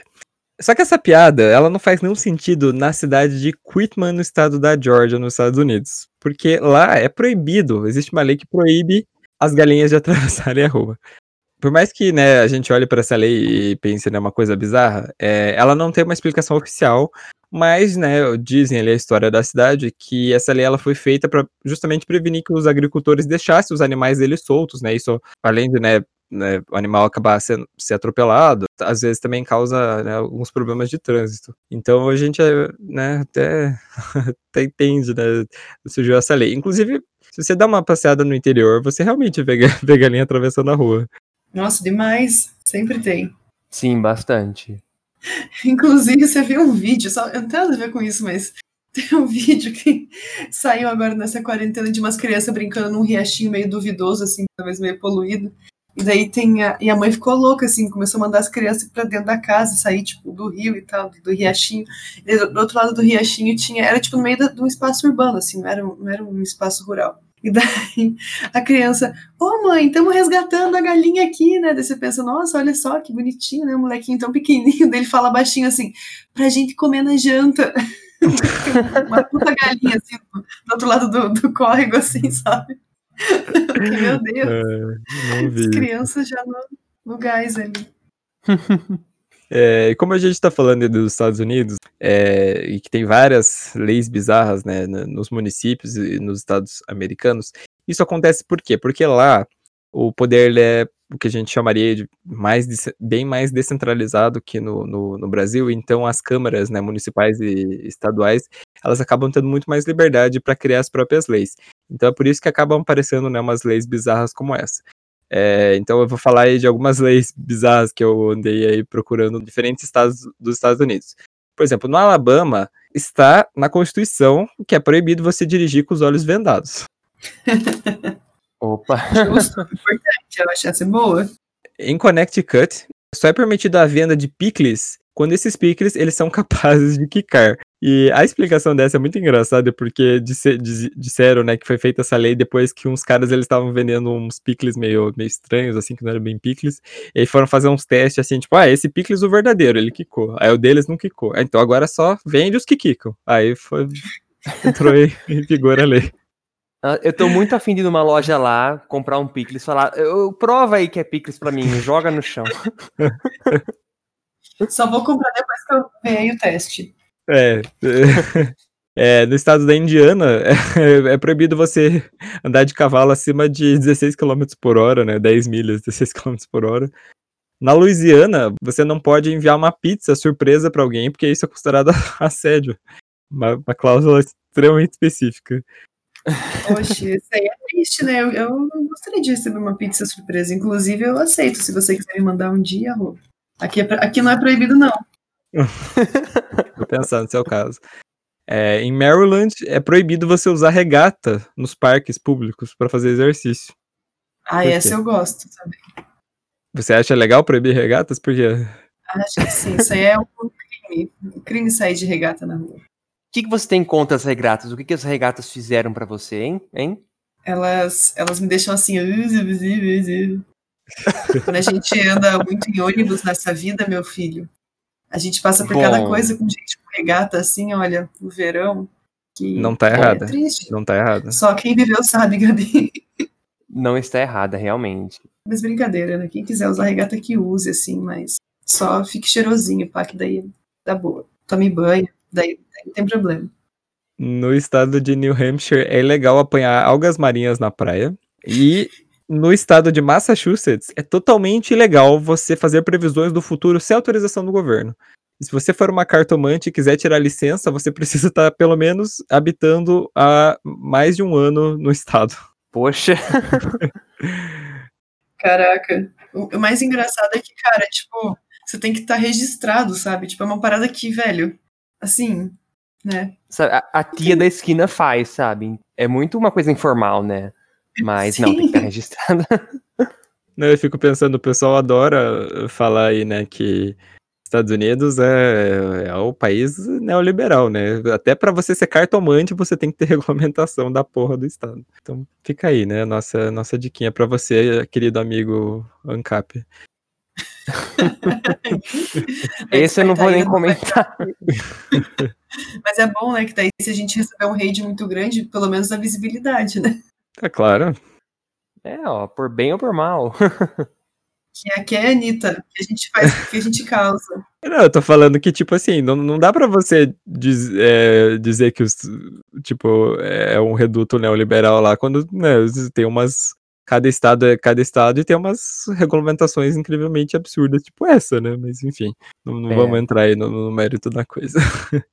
Só que essa piada, ela não faz nenhum sentido na cidade de Quitman, no estado da Georgia, nos Estados Unidos. Porque lá é proibido, existe uma lei que proíbe as galinhas de atravessarem a rua. Por mais que né, a gente olhe para essa lei e pense né, uma coisa bizarra, é, ela não tem uma explicação oficial, mas né, dizem ali a história da cidade que essa lei ela foi feita para justamente prevenir que os agricultores deixassem os animais deles soltos, né? Isso além de né, né, o animal acabar sendo ser atropelado, às vezes também causa né, alguns problemas de trânsito. Então a gente né, até, (laughs) até entende, né, surgiu essa lei. Inclusive, se você dá uma passeada no interior, você realmente vê, (laughs) vê galinha atravessando a rua. Nossa, demais. Sempre tem. Sim, bastante. (laughs) Inclusive, você viu um vídeo, só, não tem nada a ver com isso, mas (laughs) tem um vídeo que saiu agora nessa quarentena de umas crianças brincando num riachinho meio duvidoso, assim, talvez meio poluído. E daí tem a, e a mãe ficou louca, assim, começou a mandar as crianças para dentro da casa, sair, tipo, do rio e tal, do riachinho. E do, do outro lado do riachinho tinha, era tipo no meio de um espaço urbano, assim, não era, não era um espaço rural. E daí a criança, ô oh, mãe, estamos resgatando a galinha aqui, né? Daí você pensa, nossa, olha só que bonitinho, né? Um molequinho tão pequenininho. Daí ele fala baixinho assim, pra gente comer na janta. (laughs) Uma puta galinha, assim, do, outro lado do, do córrego, assim, sabe? (laughs) Meu Deus. É, As crianças já no, no gás ali. (laughs) É, como a gente está falando dos Estados Unidos, é, e que tem várias leis bizarras né, nos municípios e nos estados americanos, isso acontece por quê? Porque lá o poder é o que a gente chamaria de mais, bem mais descentralizado que no, no, no, Brasil, então as câmaras né, municipais e estaduais, elas acabam tendo muito mais liberdade para criar as próprias leis. Então é por isso que acabam aparecendo né, umas leis bizarras como essa. É, então eu vou falar aí de algumas leis bizarras que eu andei aí procurando em diferentes estados dos Estados Unidos. Por exemplo, no Alabama está na Constituição que é proibido você dirigir com os olhos vendados. (laughs) Opa! Justo, (laughs) importante, eu acho essa boa. Em Connecticut, só é permitida a venda de picles quando esses picles eles são capazes de quicar. E a explicação dessa é muito engraçada, porque disseram, né, que foi feita essa lei depois que uns caras eles estavam vendendo uns picles meio, meio estranhos, assim, que não eram bem picles, e foram fazer uns testes, assim, tipo, ah, esse picles o verdadeiro, ele quicou. Aí o deles não quicou. Então agora só vende os que quicam. Aí foi... (laughs) entrou em vigor a lei. Ah, eu tô muito afim de ir numa loja lá, comprar um picles, falar, eu, prova aí que é picles pra mim, joga no chão. Só vou comprar depois que eu ver o teste. É, (laughs) é, no estado da Indiana, é, (laughs) é, proibido você andar de cavalo acima de 16 km por hora, né? 10 milhas, 16 km por hora. Na Louisiana, você não pode enviar uma pizza surpresa para alguém, porque isso é considerado (laughs) assédio. Uma, uma cláusula extremamente específica. Poxa, isso aí é triste, né? Eu, eu gostaria de receber uma pizza surpresa. Inclusive, eu aceito. Se você quiser me mandar um dia, Rô. Aqui, é, aqui não é proibido, não. (laughs) Tô pensando no seu caso. É, em Maryland, é proibido você usar regata nos parques públicos para fazer exercício. Ah, essa eu gosto também. Você acha legal proibir regatas? Por quê? Acho que sim. Isso aí é um crime. Um crime sair de regata na rua que, que você tem contra as regatas? O que, que as regatas fizeram para você, hein? hein? Elas, elas me deixam assim. Quando a gente anda muito em ônibus nessa vida, meu filho, a gente passa por Bom. cada coisa com gente com regata, assim, olha, no verão. Que não tá errada. É triste. Não tá errada. Só quem viveu sabe, Gabi. Não está errada, realmente. Mas brincadeira, né? Quem quiser usar regata que use, assim, mas só fique cheirosinho, pá, que daí dá boa. Tome banho, daí não tem problema. No estado de New Hampshire é legal apanhar algas marinhas na praia. E no estado de Massachusetts é totalmente ilegal você fazer previsões do futuro sem autorização do governo. E se você for uma cartomante e quiser tirar licença, você (laughs) precisa estar pelo menos habitando há mais de um ano no estado. Poxa. (laughs) Caraca. O mais engraçado é que, cara, tipo, você tem que estar registrado, sabe? Tipo, é uma parada que, velho, assim, né? A, a tia da esquina faz, sabe? É muito uma coisa informal, né? Mas Sim. não, tem que estar registrado. (laughs) Não, eu fico pensando, o pessoal adora falar aí, né, que Estados Unidos é, é o país neoliberal, né? Até para você ser cartomante, você tem que ter (laughs) regulamentação da porra do Estado. Então, fica aí, né? Nossa, nossa diquinha para você, querido amigo ANCAP. (laughs) Esse eu não vou nem comentar. Mas é bom, né? Que daí, se a gente receber um raid muito grande, pelo menos a visibilidade, né? É claro. É, ó, por bem ou por mal. (laughs) Que aqui é a Anitta, que a gente faz, que a gente causa. Não, eu tô falando que, tipo assim, não, não dá pra você diz, é, dizer que os, tipo, é um reduto neoliberal lá, quando né, tem umas cada estado é cada estado e tem umas regulamentações incrivelmente absurdas, tipo essa, né? Mas enfim, não, não é. vamos entrar aí no, no mérito da coisa. (laughs)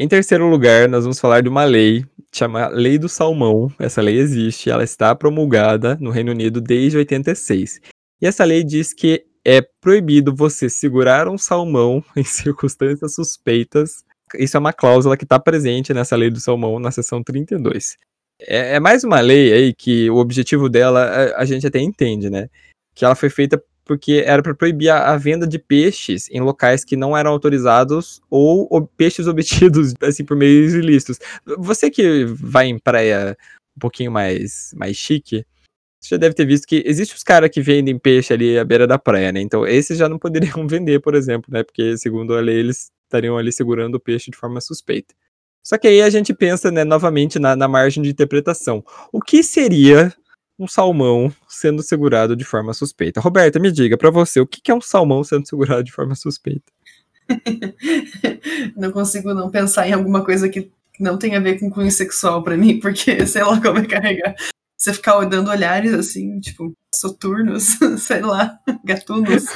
Em terceiro lugar, nós vamos falar de uma lei chamada Lei do Salmão. Essa lei existe, ela está promulgada no Reino Unido desde 86. E essa lei diz que é proibido você segurar um salmão (laughs) em circunstâncias suspeitas. Isso é uma cláusula que está presente nessa lei do salmão, na seção 32. É, é mais uma lei aí que o objetivo dela a, a gente até entende, né? Que ela foi feita porque era para proibir a, a, venda de peixes em locais que não eram autorizados ou, peixes (laughs) obtidos assim por meios ilícitos. Você que vai em praia um pouquinho mais mais chique, você já deve ter visto que existe os caras que vendem peixe ali à beira da praia, né? Então, esses já não (laughs) poderiam vender, por exemplo, né? Porque, segundo a lei, eles estariam ali segurando o peixe de forma suspeita. Só que aí a gente pensa, né, novamente na, na margem de interpretação. O que seria um salmão sendo segurado de forma suspeita? Roberta, me diga para você, o que é um salmão sendo segurado de forma suspeita? (laughs) não consigo não pensar em alguma coisa que não tem a ver com cunho sexual para mim, porque (laughs) sei lá como é carregar. Você ficar dando olhares assim, tipo, soturnos, (laughs) sei lá, gatunos.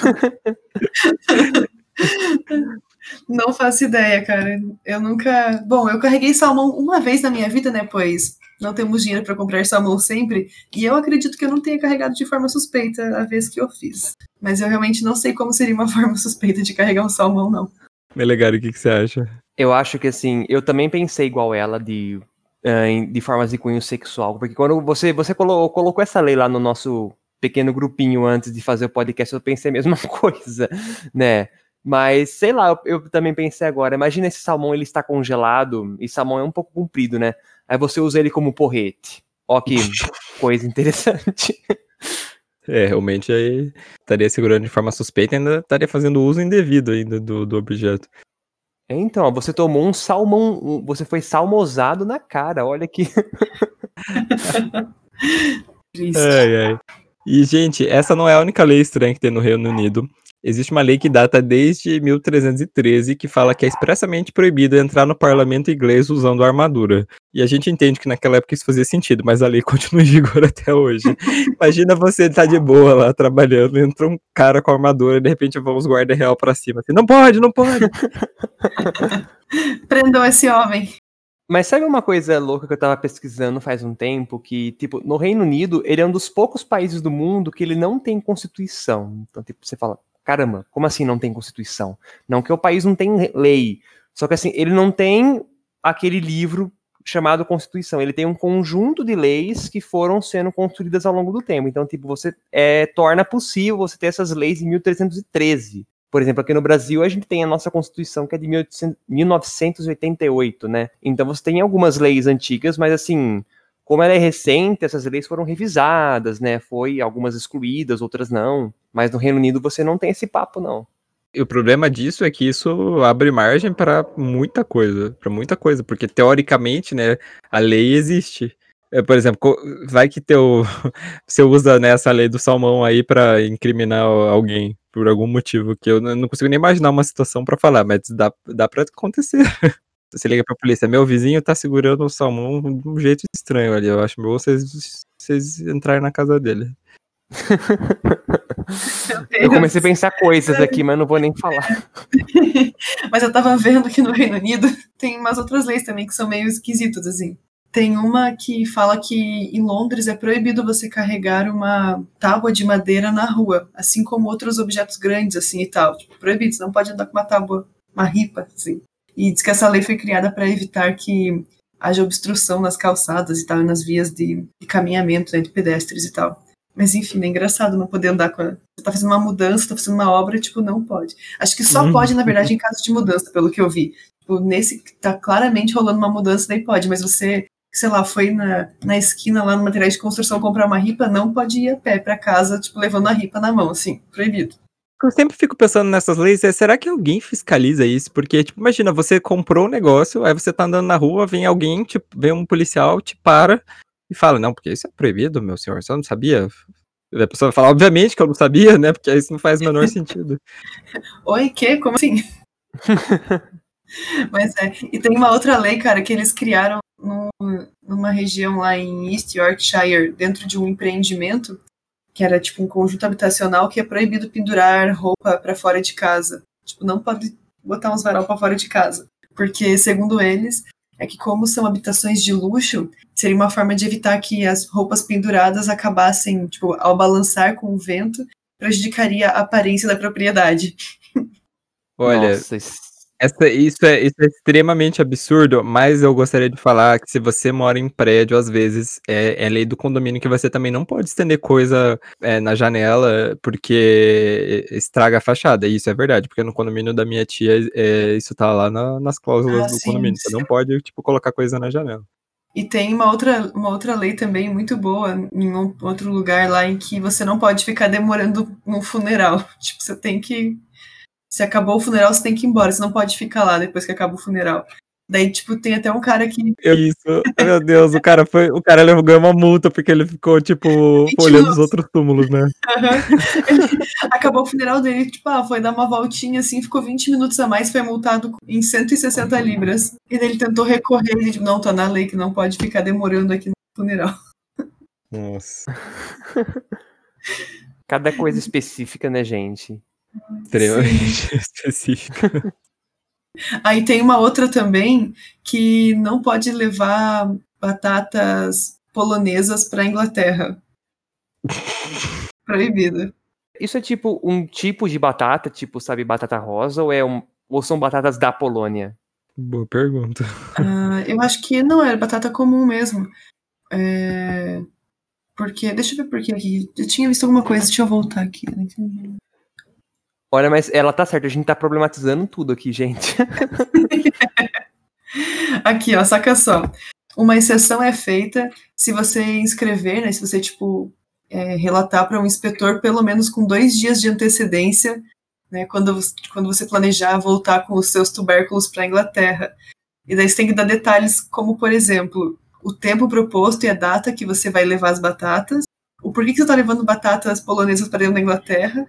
Não faço ideia, cara. Eu nunca. Bom, eu carreguei salmão uma vez na minha vida, né? Pois não temos dinheiro para comprar salmão sempre. E eu acredito que eu não tenha carregado de forma suspeita a vez que eu fiz. Mas eu realmente não sei como seria uma (laughs) forma suspeita de carregar um salmão, não. Melegário, o que, que você acha? Eu acho que assim, eu também pensei igual ela de, uh, de formas de cunho sexual, porque quando você, você colocou, colocou essa lei lá no nosso pequeno grupinho antes de fazer o podcast, eu pensei a mesma (laughs) coisa, né? Mas, sei lá, eu, eu, também pensei agora, imagina esse salmão, ele está congelado, e salmão é um pouco comprido, né? Aí você usa ele como porrete. Ó que (laughs) coisa interessante. É, realmente aí estaria segurando de forma suspeita e ainda estaria fazendo uso indevido ainda do, do objeto. É, então, você tomou um salmão, você foi salmosado na cara, olha que... (laughs) (laughs) ai, ai. E, gente, essa não é a única lei estranha que tem no Reino Unido. Existe uma lei que data desde 1313 que fala que é expressamente proibido entrar no parlamento inglês usando armadura. E a gente entende que naquela época isso fazia sentido, mas a lei (laughs) continua em vigor até hoje. Imagina você estar tá de boa lá trabalhando, entra um cara com armadura e de repente vão os guarda real pra cima. Assim, não pode, não pode. (laughs) Prendam esse homem. Mas sabe uma coisa louca que eu tava pesquisando faz um tempo? Que, tipo, no Reino Unido, ele é um dos poucos países do mundo que ele não tem constituição. Então, tipo, você fala, caramba, como assim não tem Constituição? Não que o país não tem lei, só que assim, ele não tem aquele livro chamado Constituição, ele tem um conjunto de leis que foram sendo construídas ao longo do tempo. Então, tipo, você é, torna possível você ter essas leis em 1313. Por exemplo, aqui no Brasil a gente tem a nossa Constituição que é de 1988, né? Então você tem algumas leis antigas, mas assim, como ela é recente, essas leis foram revisadas, né? Foi algumas excluídas, outras não. Mas no Reino Unido você não tem esse papo, não. E o problema disso é que isso abre margem para muita coisa, para muita coisa, porque teoricamente, né, a lei existe. É, por exemplo, vai que teu (laughs) você usa né, lei do salmão aí para incriminar alguém por algum motivo que eu não consigo nem imaginar uma situação para falar, mas dá, dá para acontecer. (laughs) Você liga pra polícia, meu vizinho tá segurando o salmão de um jeito estranho ali. Eu acho melhor vocês, vocês entrarem na casa dele. Eu comecei a pensar (laughs) coisas aqui, mas não vou nem falar. mas eu tava vendo que no Reino Unido tem umas outras leis também que são meio esquisitas, assim. Tem uma que fala que em Londres é proibido você carregar uma tábua de madeira na rua, assim como outros objetos grandes, assim e tal. Tipo, proibido, você não pode andar com uma tábua, uma ripa, assim. E diz que essa lei foi criada para evitar que haja obstrução nas calçadas e tal, nas vias de, de caminhamento né, de pedestres e tal. Mas enfim, é engraçado não poder andar com a... Você tá fazendo uma mudança, tá fazendo uma obra, tipo, não pode. Acho que só uhum. pode, na verdade, em caso de mudança, pelo que eu vi. Tipo, nesse tá claramente rolando uma mudança, daí pode, mas você, sei lá, foi na, na esquina lá no material de construção comprar uma ripa, não pode ir a pé para casa, tipo, levando a ripa na mão, assim, proibido eu sempre fico pensando nessas leis é, será que alguém fiscaliza isso? Porque, tipo, imagina, você comprou um negócio, aí você tá andando na rua, vem alguém, tipo, vem um policial, te para e fala, não, porque isso é proibido, meu senhor, você não sabia? A pessoa vai falar, obviamente que eu não sabia, né? Porque isso não faz o menor (laughs) sentido. Oi, que? Como assim? (laughs) Mas é. E tem uma outra lei, cara, que eles criaram numa região lá em East Yorkshire, dentro de um empreendimento, que era tipo um conjunto habitacional que é proibido pendurar roupa para fora de casa. Tipo, não pode botar uns varal para fora de casa. Porque, segundo eles, é que como são habitações de luxo, seria uma forma de evitar que as roupas penduradas acabassem, tipo, ao balançar com o vento, prejudicaria a aparência da propriedade. Olha, Nossa, essa, isso, é, isso é extremamente absurdo, mas eu gostaria de falar que se você mora em prédio, às vezes é, é lei do condomínio que você também não pode estender coisa é, na janela porque estraga a fachada. E isso é verdade, porque no condomínio da minha tia, é, isso tá lá na, nas cláusulas ah, do sim, condomínio. Você não pode, tipo, colocar coisa na janela. E tem uma outra, uma outra lei também muito boa em um outro lugar lá em que você não pode ficar demorando no funeral. (laughs) Tipo, você tem que se acabou o funeral, você tem que ir embora. Você não pode ficar lá depois que acaba o funeral. Daí, tipo, tem até um cara que. Isso, meu Deus, o cara foi. O cara levou- ganhou uma multa porque ele ficou, tipo, olhando os outros túmulos, né? Acabou o funeral dele, tipo, ah, foi dar uma voltinha assim, ficou 20 minutos a mais, foi multado em 160 libras. E daí ele tentou recorrer, ele, tipo, não, tá na lei que não pode ficar demorando aqui no funeral. Nossa, Cada coisa específica, né, gente? Extremamente (laughs) específico. Aí tem uma outra também que não pode levar batatas polonesas pra Inglaterra. Proibido. Isso é tipo um tipo de batata, tipo, sabe, batata rosa, ou, é um, ou são batatas da Polônia? Boa pergunta. Ah, eu acho que não era batata comum mesmo. É, Porque, deixa eu ver por que aqui. Eu tinha visto alguma coisa, deixa eu voltar aqui. Olha, mas ela tá certa, a gente tá problematizando tudo aqui, gente. (laughs) Aqui, ó, saca só. Uma exceção é feita se você inscrever, né? Se você, tipo, é, relatar para um inspetor pelo menos com dois dias de antecedência, né? Quando, quando você planejar voltar com os seus tubérculos para a Inglaterra. E daí você tem que dar detalhes, como, por exemplo, o tempo proposto e a data que você vai levar as batatas, o porquê que você está levando batatas polonesas para dentro da Inglaterra,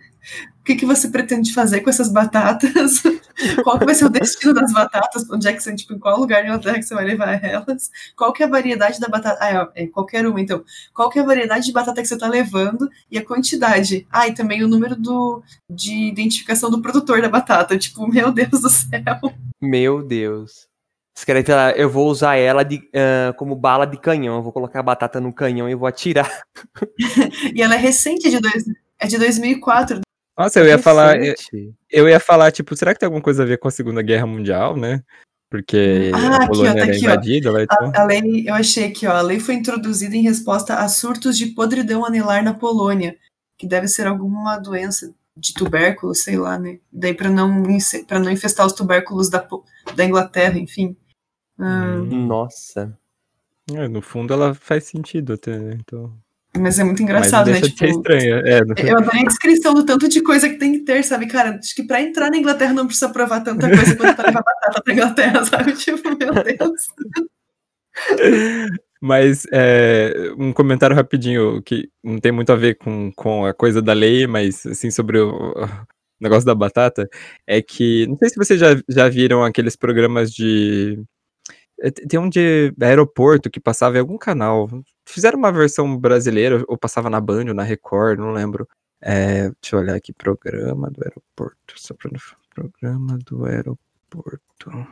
o que, que você pretende fazer com essas batatas, (laughs) qual que vai ser o destino das batatas, onde é que você, tipo, em qual lugar da Inglaterra que você vai levar elas, qual que é a variedade da batata, ah, é, é qualquer uma, então, qual que é a variedade de batata que você está levando e a quantidade, ah, e também o número do, de identificação do produtor da batata, tipo, meu Deus do céu. Meu Deus. Escreve lá, eu vou usar ela de, ah, como bala de canhão. Eu vou colocar a batata no canhão e vou atirar. (laughs) E ela é recente, de dois, é de 2004, Nossa, eu ia falar. Eu, Recente. eu ia falar, tipo, será que tem alguma coisa a ver com a Segunda Guerra Mundial, né? Porque Ah, a aqui, ó, Polônia tá era aqui, ó. invadida lá e tal. A, a lei, eu achei aqui, ó, a lei foi introduzida em resposta a surtos de podridão anelar na Polônia, que deve ser alguma doença de tubérculo, sei lá, né? Daí para não para não infestar os tubérculos da, da Inglaterra, enfim. Ah, Hum. Nossa. É, no fundo ela faz sentido até, né? Então, Mas é muito mas engraçado, não né? Tipo, estranha. É, no- eu adorei a descrição do tanto de coisa que tem que ter, sabe, cara? Acho que para entrar na Inglaterra não precisa provar tanta coisa quanto para levar batata pra Inglaterra, (laughs) sabe? Tipo, meu Deus. (laughs) Mas é, um comentário rapidinho que não tem muito a ver com, com a coisa da lei, mas assim sobre o, o negócio da batata, é que não sei se vocês já, já viram aqueles programas de é, tem um de aeroporto que passava em algum canal. Fizeram uma versão brasileira ou passava na Band ou na Record, não lembro. É, deixa eu olhar aqui, programa do aeroporto. Pra Programa do aeroporto.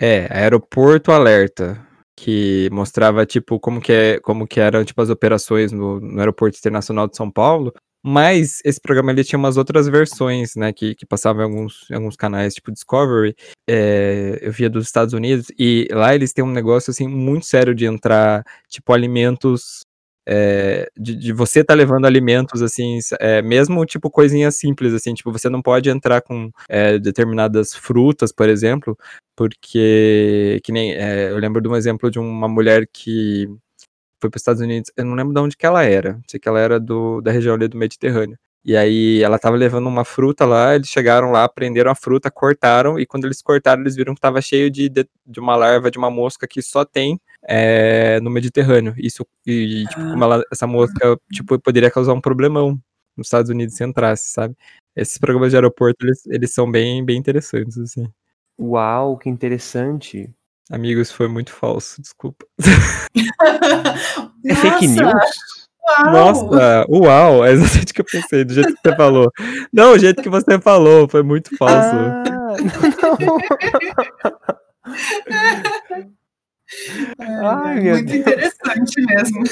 É, Aeroporto Alerta que mostrava tipo como que é, como que eram tipo as operações no, no aeroporto internacional de São Paulo. Mas esse programa ele tinha umas outras versões, né, que, que passavam em alguns, em alguns canais, tipo Discovery. É, eu via dos Estados Unidos e lá eles têm um negócio assim muito sério de entrar tipo alimentos é, de, de você tá levando alimentos assim, é, mesmo tipo coisinhas simples assim, tipo você não pode entrar com determinadas frutas, por exemplo, porque que nem eu lembro de um exemplo de uma mulher que foi para os Estados Unidos, eu não lembro de onde que ela era, sei que ela era do, da região ali do Mediterrâneo. E aí ela tava levando uma fruta lá, eles chegaram lá, prenderam a fruta, cortaram, e quando eles cortaram, eles viram que tava cheio de, de, de uma larva de uma mosca que só tem é, no Mediterrâneo. Isso, e tipo, como ela, essa mosca tipo, poderia causar um problemão nos Estados Unidos se entrasse, sabe? Esses programas de aeroporto, eles, eles são bem, bem interessantes, assim. Uau, que interessante. Amigos, foi muito falso, desculpa. (laughs) É fake news? uau! Nossa, uau, é exatamente o que eu pensei, do jeito que você falou. Não, o jeito que você falou, foi muito falso. Ah. Ai, muito Deus. interessante mesmo.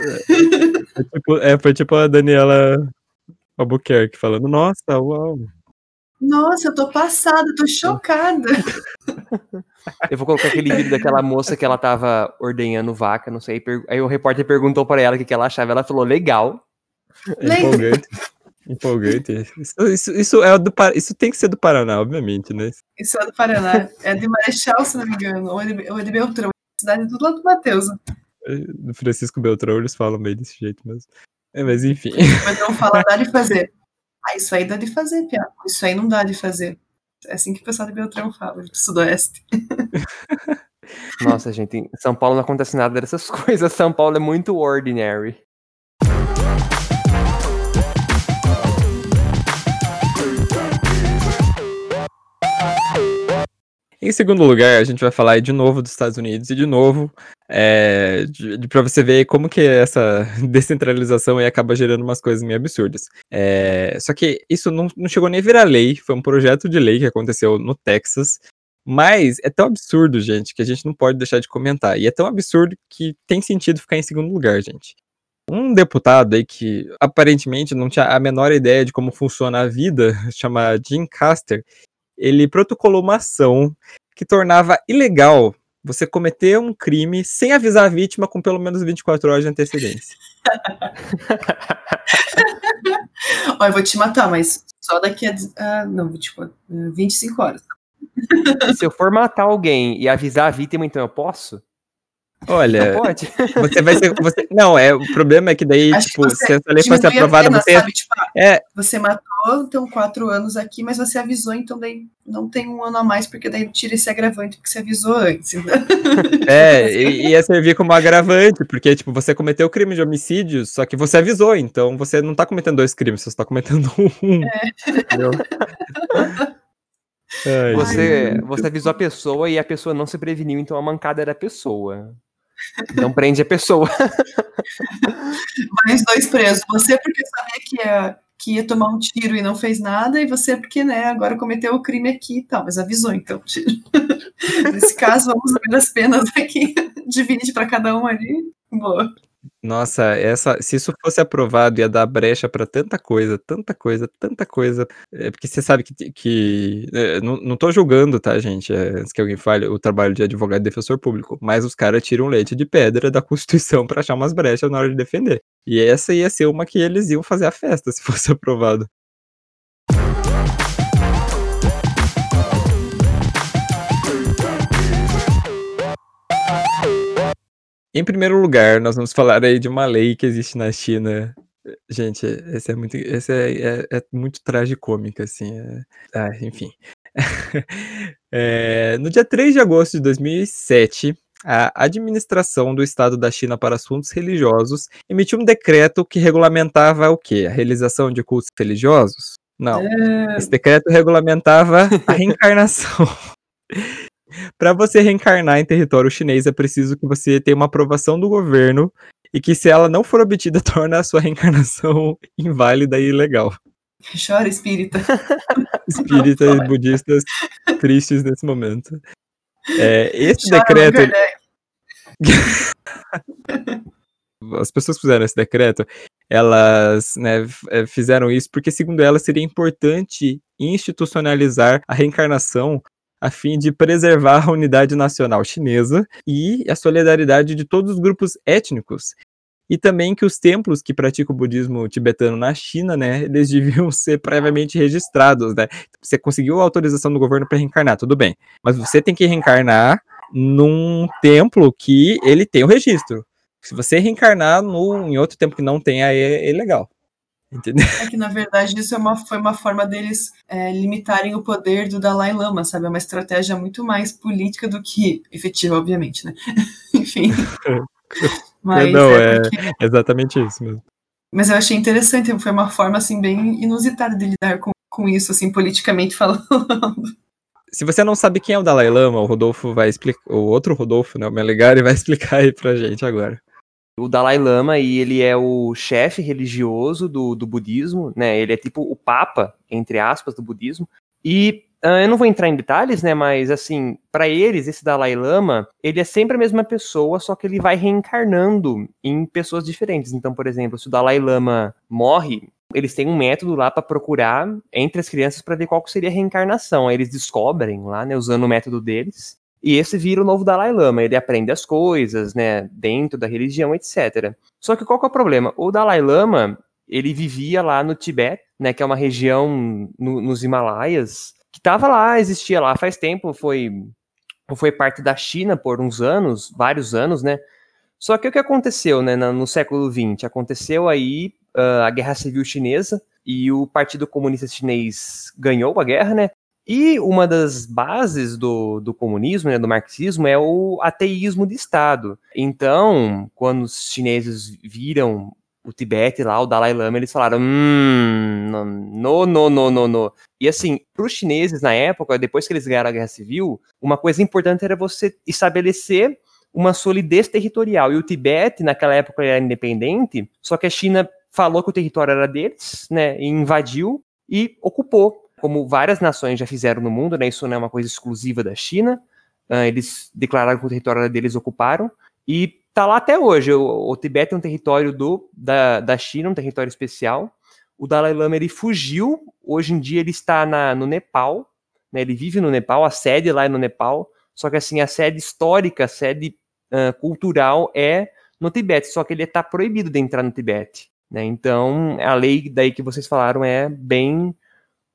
Foi tipo, é, foi tipo a Daniela Albuquerque falando, nossa, uau. Nossa, eu tô passada, tô chocada. Eu vou colocar aquele vídeo daquela moça que ela tava ordenhando vaca, não sei. Aí o repórter perguntou pra ela o que, que ela achava. Ela falou, legal. É empolgante. Empolgante. Isso, isso, isso é do, isso tem que ser do Paraná, obviamente, né? Isso é do Paraná. É de Marechal, se não me engano. Ou é de, ou é de Beltrão. Cidade tudo lá do Matheus. Do Francisco Beltrão, eles falam bem desse jeito mesmo. É, mas enfim. Mas não fala, dá de fazer. Ah, isso aí dá de fazer, Pia. Isso aí não dá de fazer. É assim que o pessoal de Beltrão fala, do Sudoeste. (laughs) Nossa, gente, em São Paulo não acontece nada dessas (laughs) coisas. São Paulo é muito ordinary. Em segundo lugar, a gente vai falar de novo dos Estados Unidos e de novo é, para você ver como que essa (laughs) descentralização aí acaba gerando umas coisas meio absurdas. É, só que isso não, não chegou nem a virar lei, foi um projeto de lei que aconteceu no Texas, mas é tão absurdo, gente, que a gente não pode deixar de comentar. E é tão absurdo que tem sentido ficar em segundo lugar, gente. Um deputado aí que aparentemente não tinha a menor ideia de como funciona a vida, (laughs) chama Jim Caster, ele protocolou uma ação que tornava ilegal você cometer um crime sem avisar a vítima com pelo menos 24 horas de antecedência. (laughs) Olha, eu vou te matar, mas só daqui a. Uh, não, tipo, 25 horas. Se eu for matar alguém e avisar a vítima, então eu posso? Olha, não pode. Você vai ser. Você, não, é, o problema é que daí, Acho tipo, que se essa lei fosse aprovada, pena, você. Sabe, tipo, é... Você matou, então quatro anos aqui, mas você avisou, então daí não tem um ano a mais, porque daí tira esse agravante que você avisou antes. Né? (laughs) É, e ia servir como agravante, porque, tipo, você cometeu o crime de homicídio, só que você avisou, então você não tá cometendo dois crimes, você está cometendo (laughs) um. É. Entendeu? Ai, você, você avisou a pessoa e a pessoa não se preveniu, então a mancada era a pessoa. Não prende a pessoa. Mais dois presos. Você porque sabia que ia, que ia tomar um tiro e não fez nada, e você porque, né, agora cometeu o crime aqui e tal, mas avisou então. (laughs) Nesse caso, vamos ver as penas aqui. Divide para cada um ali. Boa. Nossa, essa, se isso fosse aprovado, ia dar brecha para tanta coisa, tanta coisa, tanta coisa. É, porque você sabe que, que é, não, não tô julgando, tá, gente? É, antes que alguém fale o trabalho de advogado e defensor público, mas os caras tiram leite de pedra da (laughs) Constituição para achar umas brechas na hora de defender. E essa ia ser uma que eles iam fazer a festa se fosse aprovado. Em primeiro lugar, nós vamos falar aí de uma lei que existe na China. Gente, esse é muito, esse é, é, é muito tragicômica, assim. É, ah, enfim. (laughs) é, no dia 3 de agosto de 2007, a Administração do Estado da China para Assuntos Religiosos emitiu um decreto que regulamentava o quê? A realização de cultos religiosos? Não. É... Esse decreto regulamentava a reencarnação. (laughs) Para você reencarnar em território chinês é preciso que você tenha uma aprovação do governo e que se ela não for obtida (laughs) torna a sua reencarnação inválida e ilegal. (laughs) Chora, espírita. (laughs) Espíritas e budistas tristes nesse momento. É, esse Chora, decreto. As pessoas que fizeram esse decreto, elas né, é, fizeram isso porque, segundo elas, seria importante institucionalizar a reencarnação a fim de preservar a unidade nacional chinesa e a solidariedade de todos os grupos étnicos. E também que os templos que praticam o budismo tibetano na China, né, (laughs) eles deviam ser previamente registrados, né? Você conseguiu a autorização do governo para reencarnar, tudo bem. Mas você tem que reencarnar num templo que ele tem o registro. Se você reencarnar no, em outro templo que não tem, aí é, é. Entendeu? É que, na verdade, isso é uma, foi uma forma deles é, limitarem o poder do Dalai Lama, sabe? É uma estratégia muito mais política do que efetiva, obviamente, né? (laughs) Enfim. (laughs) Mas Não, é, é porque... exatamente isso mesmo. Mas eu achei interessante, foi uma forma, assim, bem inusitada de lidar com, com isso, assim, politicamente falando. (laughs) Se você não sabe quem é o Dalai Lama, o Rodolfo vai explicar, o outro Rodolfo, né, o Melegari, vai explicar aí pra gente agora o Dalai Lama e ele é o chefe religioso do, do budismo, né? Ele é tipo o papa, entre aspas, do budismo. E uh, eu não vou entrar em detalhes, né? Mas assim, para eles, esse Dalai Lama, ele é sempre a mesma pessoa, só que ele vai reencarnando em pessoas diferentes. Então, por exemplo, se o Dalai Lama morre, eles têm um método lá para procurar entre as crianças para ver qual seria a reencarnação. Aí eles descobrem lá, né, usando o método deles. E esse vira o novo Dalai Lama, ele aprende as coisas, né, dentro da religião, etc. Só que qual que é o problema? O Dalai Lama, ele vivia lá no Tibete, né, que é uma região no, nos Himalaias, que estava lá, existia lá faz tempo, foi foi parte da China por uns anos, vários anos, né? Só que o que aconteceu, né, no, no século XX? Aconteceu aí uh, a Guerra Civil Chinesa e o Partido Comunista Chinês ganhou a guerra, né? E uma das bases do, do comunismo, né, do marxismo, é o ateísmo de Estado. Então, quando os chineses viram o Tibete lá, o Dalai Lama, eles falaram, hum, não, não, não, não, não. E assim, para os chineses na época, depois que eles ganharam a guerra civil, uma coisa importante era você estabelecer uma solidez territorial. E o Tibete, naquela época, era independente, só que a China falou que o território era deles, né, invadiu e ocupou como várias nações já fizeram no mundo, né, isso não é uma coisa exclusiva da China, uh, eles declararam que o território deles ocuparam, e tá lá até hoje. O, o Tibete é um território do, da, da China, um território especial. O Dalai Lama ele fugiu, hoje em dia ele está na, no Nepal, né, ele vive no Nepal, a sede lá é no Nepal, só que assim, a sede histórica, a sede uh, cultural é no Tibete, só que ele está proibido de entrar no Tibete. Né? Então, a lei daí que vocês falaram é bem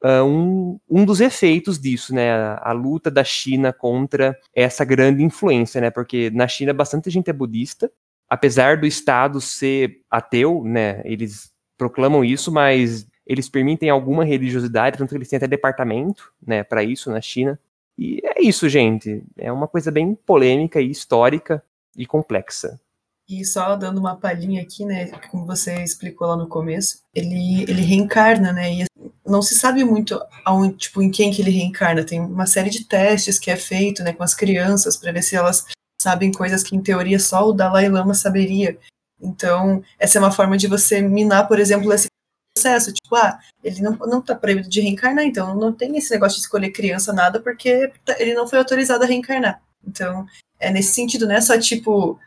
uh, um, um dos efeitos disso, né? A, a, luta da China contra essa grande influência, né? Porque na China bastante gente é budista, apesar do Estado ser ateu, né? Eles proclamam isso, mas eles permitem alguma religiosidade, tanto que eles têm até departamento, né, para isso na China. E é isso, gente. É uma coisa bem polêmica e histórica e complexa. E só dando uma palhinha aqui, né, como você explicou lá no começo, ele, ele reencarna, né, e não se sabe muito aonde, tipo, em quem que ele reencarna. Tem uma série de testes que é feito, né, com as crianças para ver se elas sabem coisas que em teoria só o Dalai Lama saberia. Então, essa é uma forma de você minar, por exemplo, esse processo, tipo, ah, ele não, não tá proibido de reencarnar, então não tem esse negócio de escolher criança nada, porque ele não foi autorizado a reencarnar. Então, é nesse sentido, não é só tipo,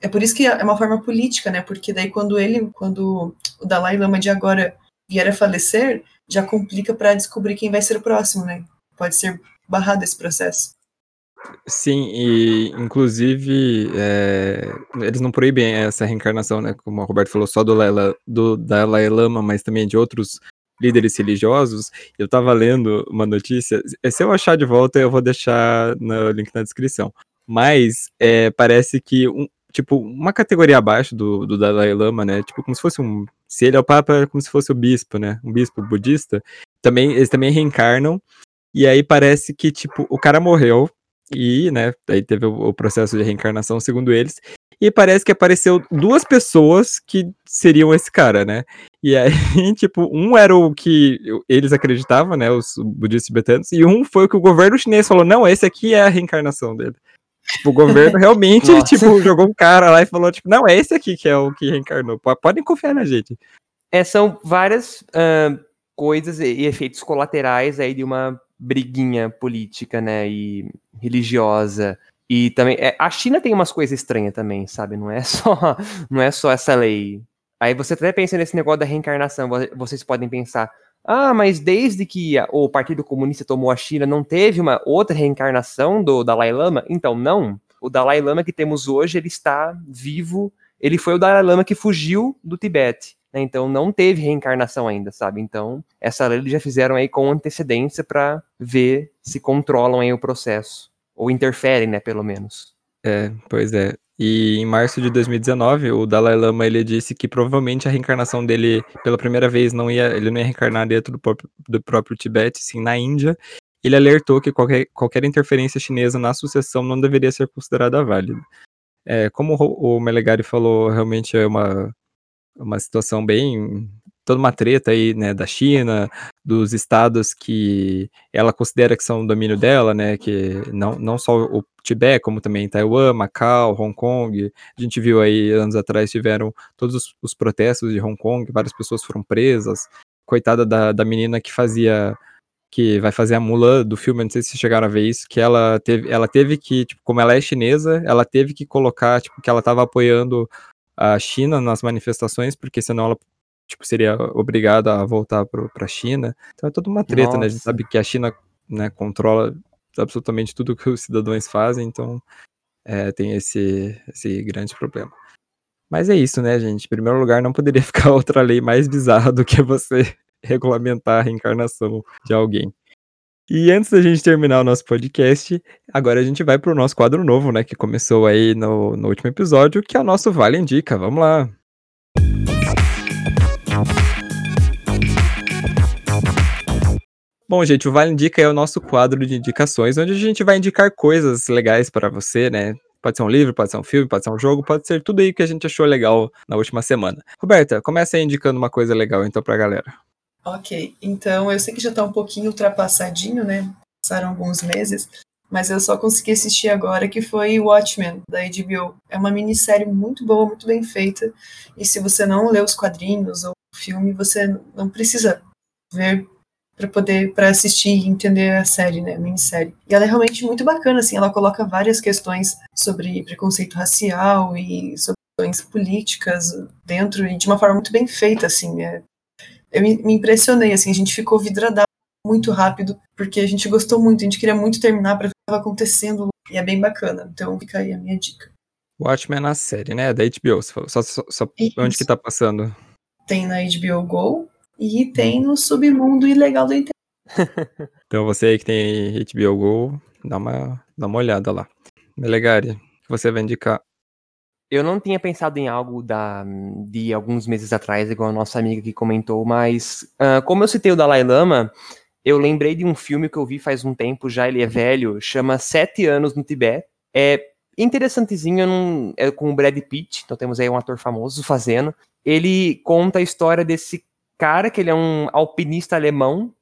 é por isso que é uma forma política, né? Porque daí quando ele, quando o Dalai Lama de agora vier a falecer, já complica para descobrir quem vai ser o próximo, né? Pode ser barrado esse processo. Sim, e inclusive é, eles não proíbem essa reencarnação, né? Como o Roberto falou, só do, Lela, do Dalai Lama, mas também de outros líderes religiosos. Eu tava lendo uma notícia, se eu achar de volta, eu vou deixar no link na descrição. Mas é, parece que um, tipo, uma categoria abaixo do, do Dalai Lama, né? Tipo, como se fosse um. Se ele é o Papa, é como se fosse o bispo, né? Um bispo budista. Também, eles também reencarnam. E aí parece que, tipo, o cara morreu. E, né, aí teve o, o processo de reencarnação, segundo eles. E parece que apareceu duas pessoas que seriam esse cara, né? E aí, (laughs) tipo, um era o que eles acreditavam, né? Os budistas tibetanos, e um foi o que o governo chinês falou: não, esse aqui é a reencarnação dele. Tipo, o governo realmente, tipo, jogou um cara lá e falou, tipo, não, é esse aqui que é o que reencarnou. Podem confiar na gente. É, são várias uh, coisas e efeitos colaterais aí de uma briguinha política, né, e religiosa. E também, é, a China tem umas coisas estranhas também, sabe? Não é só, (laughs) não é só essa lei. Aí você até pensa nesse negócio da reencarnação, vocês podem pensar, ah, mas desde que o Partido Comunista tomou a China, não teve uma outra reencarnação do Dalai Lama? Então, não. O Dalai Lama que temos hoje, ele está vivo. Ele foi o Dalai Lama que fugiu do Tibete. Né? Então, não teve reencarnação ainda, sabe? Então, essa lei eles já fizeram aí com antecedência para ver se controlam aí o processo. Ou interferem, né, pelo menos. É, pois é. E em março de 2019, o Dalai Lama ele disse que provavelmente a reencarnação dele pela primeira vez não ia, ele não ia reencarnar dentro do próprio, do próprio Tibete, sim na Índia. Ele alertou que qualquer, qualquer interferência chinesa na sucessão não deveria ser considerada válida. É, como o Melegari falou, realmente é uma, uma situação bem toda uma treta aí, né, da China, dos estados que ela considera que são domínio dela, né, que não, não só o Tibete, como também Taiwan, Macau, Hong Kong. A gente viu aí, anos atrás, tiveram todos os, os protestos de Hong Kong, várias pessoas foram presas. Coitada da, da menina que fazia que vai fazer a Mulan do filme, não sei se chegaram a ver isso, que ela teve, ela teve que, tipo, como ela é chinesa, ela teve que colocar, tipo, que ela estava apoiando a China nas manifestações, porque senão ela tipo, seria obrigada a voltar para a China. Então é toda uma treta, Nossa. né? A gente sabe que a China né, controla absolutamente tudo que os cidadãos fazem, então é, tem esse, esse grande problema. Mas é isso, né, gente? Em primeiro lugar, não poderia (laughs) ficar outra lei mais bizarra do que você (laughs) regulamentar a reencarnação de alguém. E antes da gente terminar o nosso podcast, agora a gente vai para o nosso quadro novo, né? Que começou aí no, no último episódio, que é o nosso Vale Indica. Vamos lá! Bom, gente, o Vale Indica é o nosso quadro de indicações, onde a gente vai indicar coisas legais para você, né? Pode ser um livro, pode ser um filme, pode ser um jogo, pode ser tudo aí que a gente achou legal na última semana. Roberta, começa aí indicando uma coisa legal então pra galera. Ok, então eu sei que já tá um pouquinho ultrapassadinho, né? Passaram alguns meses, mas eu só consegui assistir agora, que foi Watchmen, da HBO. É uma minissérie muito boa, muito bem feita, e se você não lê os quadrinhos ou o filme, você não precisa ver para poder para assistir e entender a série, né, a minissérie. E ela é realmente muito bacana, assim, ela coloca várias questões sobre preconceito racial e sobre questões políticas dentro e de uma forma muito bem feita, assim. É, eu me, impressionei, assim, a gente ficou vidradado muito rápido porque a gente gostou muito, a gente queria muito terminar para ver o que estava acontecendo e é bem bacana. Então fica aí a minha dica. Watchmen é na série, né? Da HBO, você falou. Só, só, só onde que tá passando? Tem na HBO Go e tem no submundo ilegal da internet. (laughs) então você aí que tem HBO Go, dá uma, dá uma olhada lá. Melegari, que você vai indicar? Eu não tinha pensado em algo da, de alguns meses atrás, igual a nossa amiga que comentou, mas uh, como eu citei o Dalai Lama, eu lembrei de um filme que eu vi faz um tempo, já ele é velho, chama Sete Anos no Tibete. É interessantezinho, não, é com o Brad Pitt, então temos aí um ator famoso fazendo. Ele conta a história desse cara, que ele é um alpinista alemão,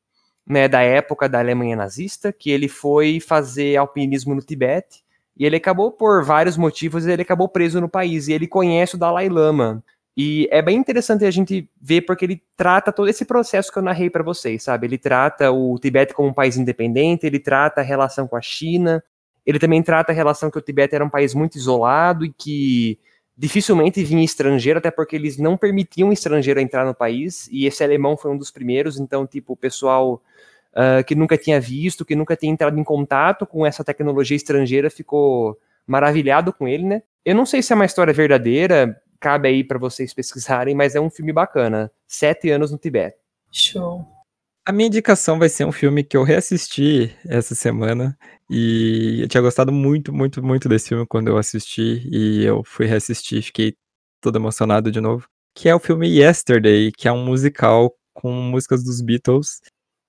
né, da época da Alemanha nazista, que ele foi fazer alpinismo no Tibete, e ele acabou, por vários motivos, ele acabou preso no país, e ele conhece o Dalai Lama. E é bem interessante a gente ver porque ele trata todo esse processo que eu narrei para vocês, sabe? Ele trata o Tibete como um país independente, ele trata a relação com a China, ele também trata a relação que o Tibete era um país muito isolado e que dificilmente vinha estrangeiro, até porque eles não permitiam estrangeiro entrar no país, e esse alemão foi um dos primeiros, então, tipo, o pessoal uh, que nunca tinha visto, que nunca tinha entrado em contato com essa tecnologia estrangeira, ficou maravilhado com ele, né? Eu não sei se é uma história verdadeira, cabe aí para vocês (laughs) pesquisarem, mas é um filme bacana. Sete anos no Tibete. Show. A minha indicação vai ser um filme que eu reassisti essa semana e eu tinha gostado muito, muito, muito desse filme quando eu assisti e eu fui reassistir, fiquei todo emocionado de novo, que é o filme Yesterday, que é um musical com músicas dos Beatles,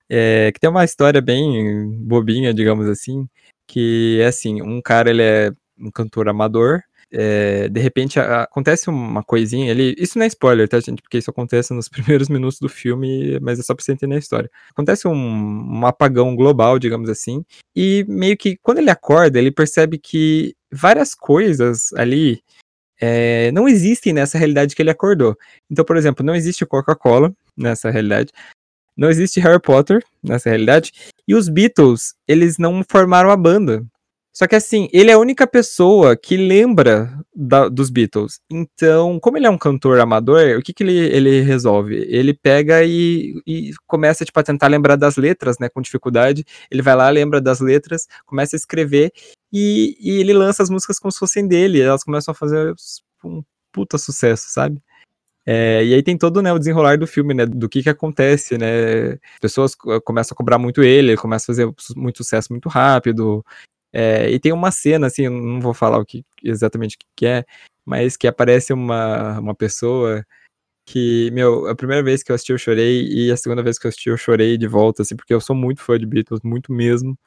é, que tem uma história bem bobinha, digamos assim, que é assim, um cara ele é um cantor amador é, de repente a, acontece uma coisinha ali. Isso não é spoiler, tá, gente? Porque isso acontece nos (laughs) primeiros minutos do filme, mas é só pra você entender a história. Acontece um, um apagão global, digamos assim, e meio que quando ele acorda, ele percebe que várias coisas ali é, não existem nessa realidade que ele acordou. Então, por exemplo, não existe Coca-Cola nessa realidade, não existe Harry Potter nessa realidade, e os Beatles, eles não formaram a banda. Só que assim, ele é a única pessoa que lembra da, dos Beatles. Então, como ele é um cantor amador, o que, que ele, ele resolve? Ele pega e, e começa tipo, a tentar lembrar das letras, né? Com dificuldade. Ele vai lá, lembra das letras, começa a escrever e, e ele lança as músicas como se fossem dele. Elas começam a fazer um puta sucesso, sabe? É, e aí tem todo né, o desenrolar do filme, né? Do que que acontece, né? Pessoas começam a cobrar muito ele, ele começa a fazer muito sucesso muito rápido. É, e tem uma cena, assim, não vou falar o que exatamente o que é, mas que aparece uma, uma pessoa que, meu, a primeira vez que eu assisti eu chorei, e a segunda vez que eu assisti eu chorei de volta, assim, porque eu sou muito fã de Beatles, muito mesmo.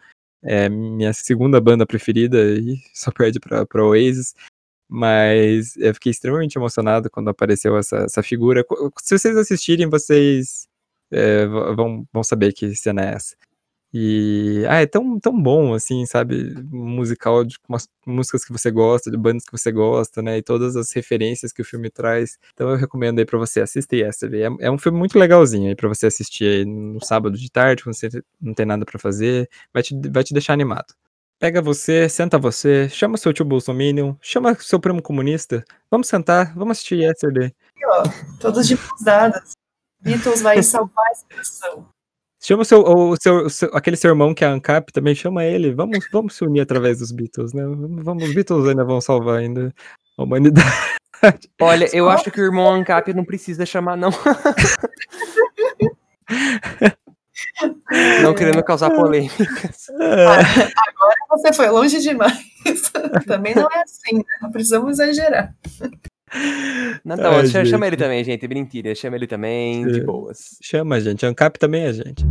É minha segunda banda preferida, e (laughs) só perde pra, pra Oasis. Mas eu fiquei extremamente emocionado quando apareceu essa, essa figura. Se vocês assistirem, vocês é, vão, vão saber que cena é essa. E, ah, é tão, tão bom, assim, sabe? Musical de umas músicas que você gosta, de bandas que você gosta, né? E todas as referências que o filme traz. Então eu recomendo aí pra você assistir essa. É, é um filme muito legalzinho aí pra você assistir aí no sábado de tarde, quando você não tem nada pra fazer. Vai te, vai te deixar animado. Pega você, senta você, chama seu tio Bolsominion, chama seu primo comunista. Vamos sentar, vamos assistir Yesterday. Todos de mãos dadas. Beatles vai salvar essa missão. Chama o seu, o seu, o seu, aquele seu irmão que é a ANCAP também, chama ele. Vamos, vamos se unir através dos Beatles, né? Vamos, os Beatles ainda vão salvar ainda a humanidade. (laughs) Olha, eu acho que o irmão ANCAP não precisa chamar, não. (laughs) não querendo causar polêmicas. (laughs) Agora você foi longe demais. Também não é assim, né? Não precisamos exagerar. Tá Ai, chama, ele também, gente. Mentira, chama ele também, de boas. Chama, gente. Ancap também é gente.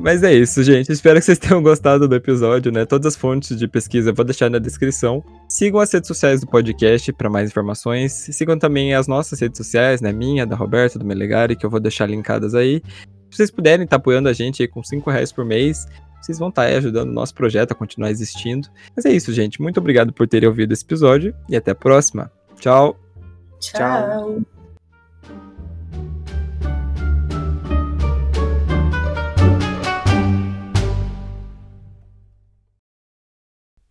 Mas é isso, gente. Espero que vocês tenham gostado do episódio, né? Todas as fontes de pesquisa eu vou deixar na descrição. Sigam as redes sociais do podcast para mais informações. Sigam também as nossas redes sociais, né? Minha, da Roberta, do Melegari, que eu vou deixar linkadas aí. Se vocês puderem estar tá apoiando a gente aí com 5 reais por mês, vocês vão estar tá ajudando o nosso projeto a continuar existindo. Mas é isso, gente. Muito obrigado por terem ouvido esse episódio e até a próxima. Tchau. Tchau. Tchau.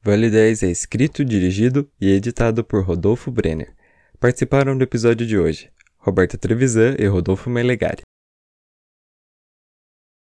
Vale 10 é escrito, dirigido e editado por Rodolfo Brenner. Participaram do episódio de hoje Roberta Trevisan e Rodolfo Melegari.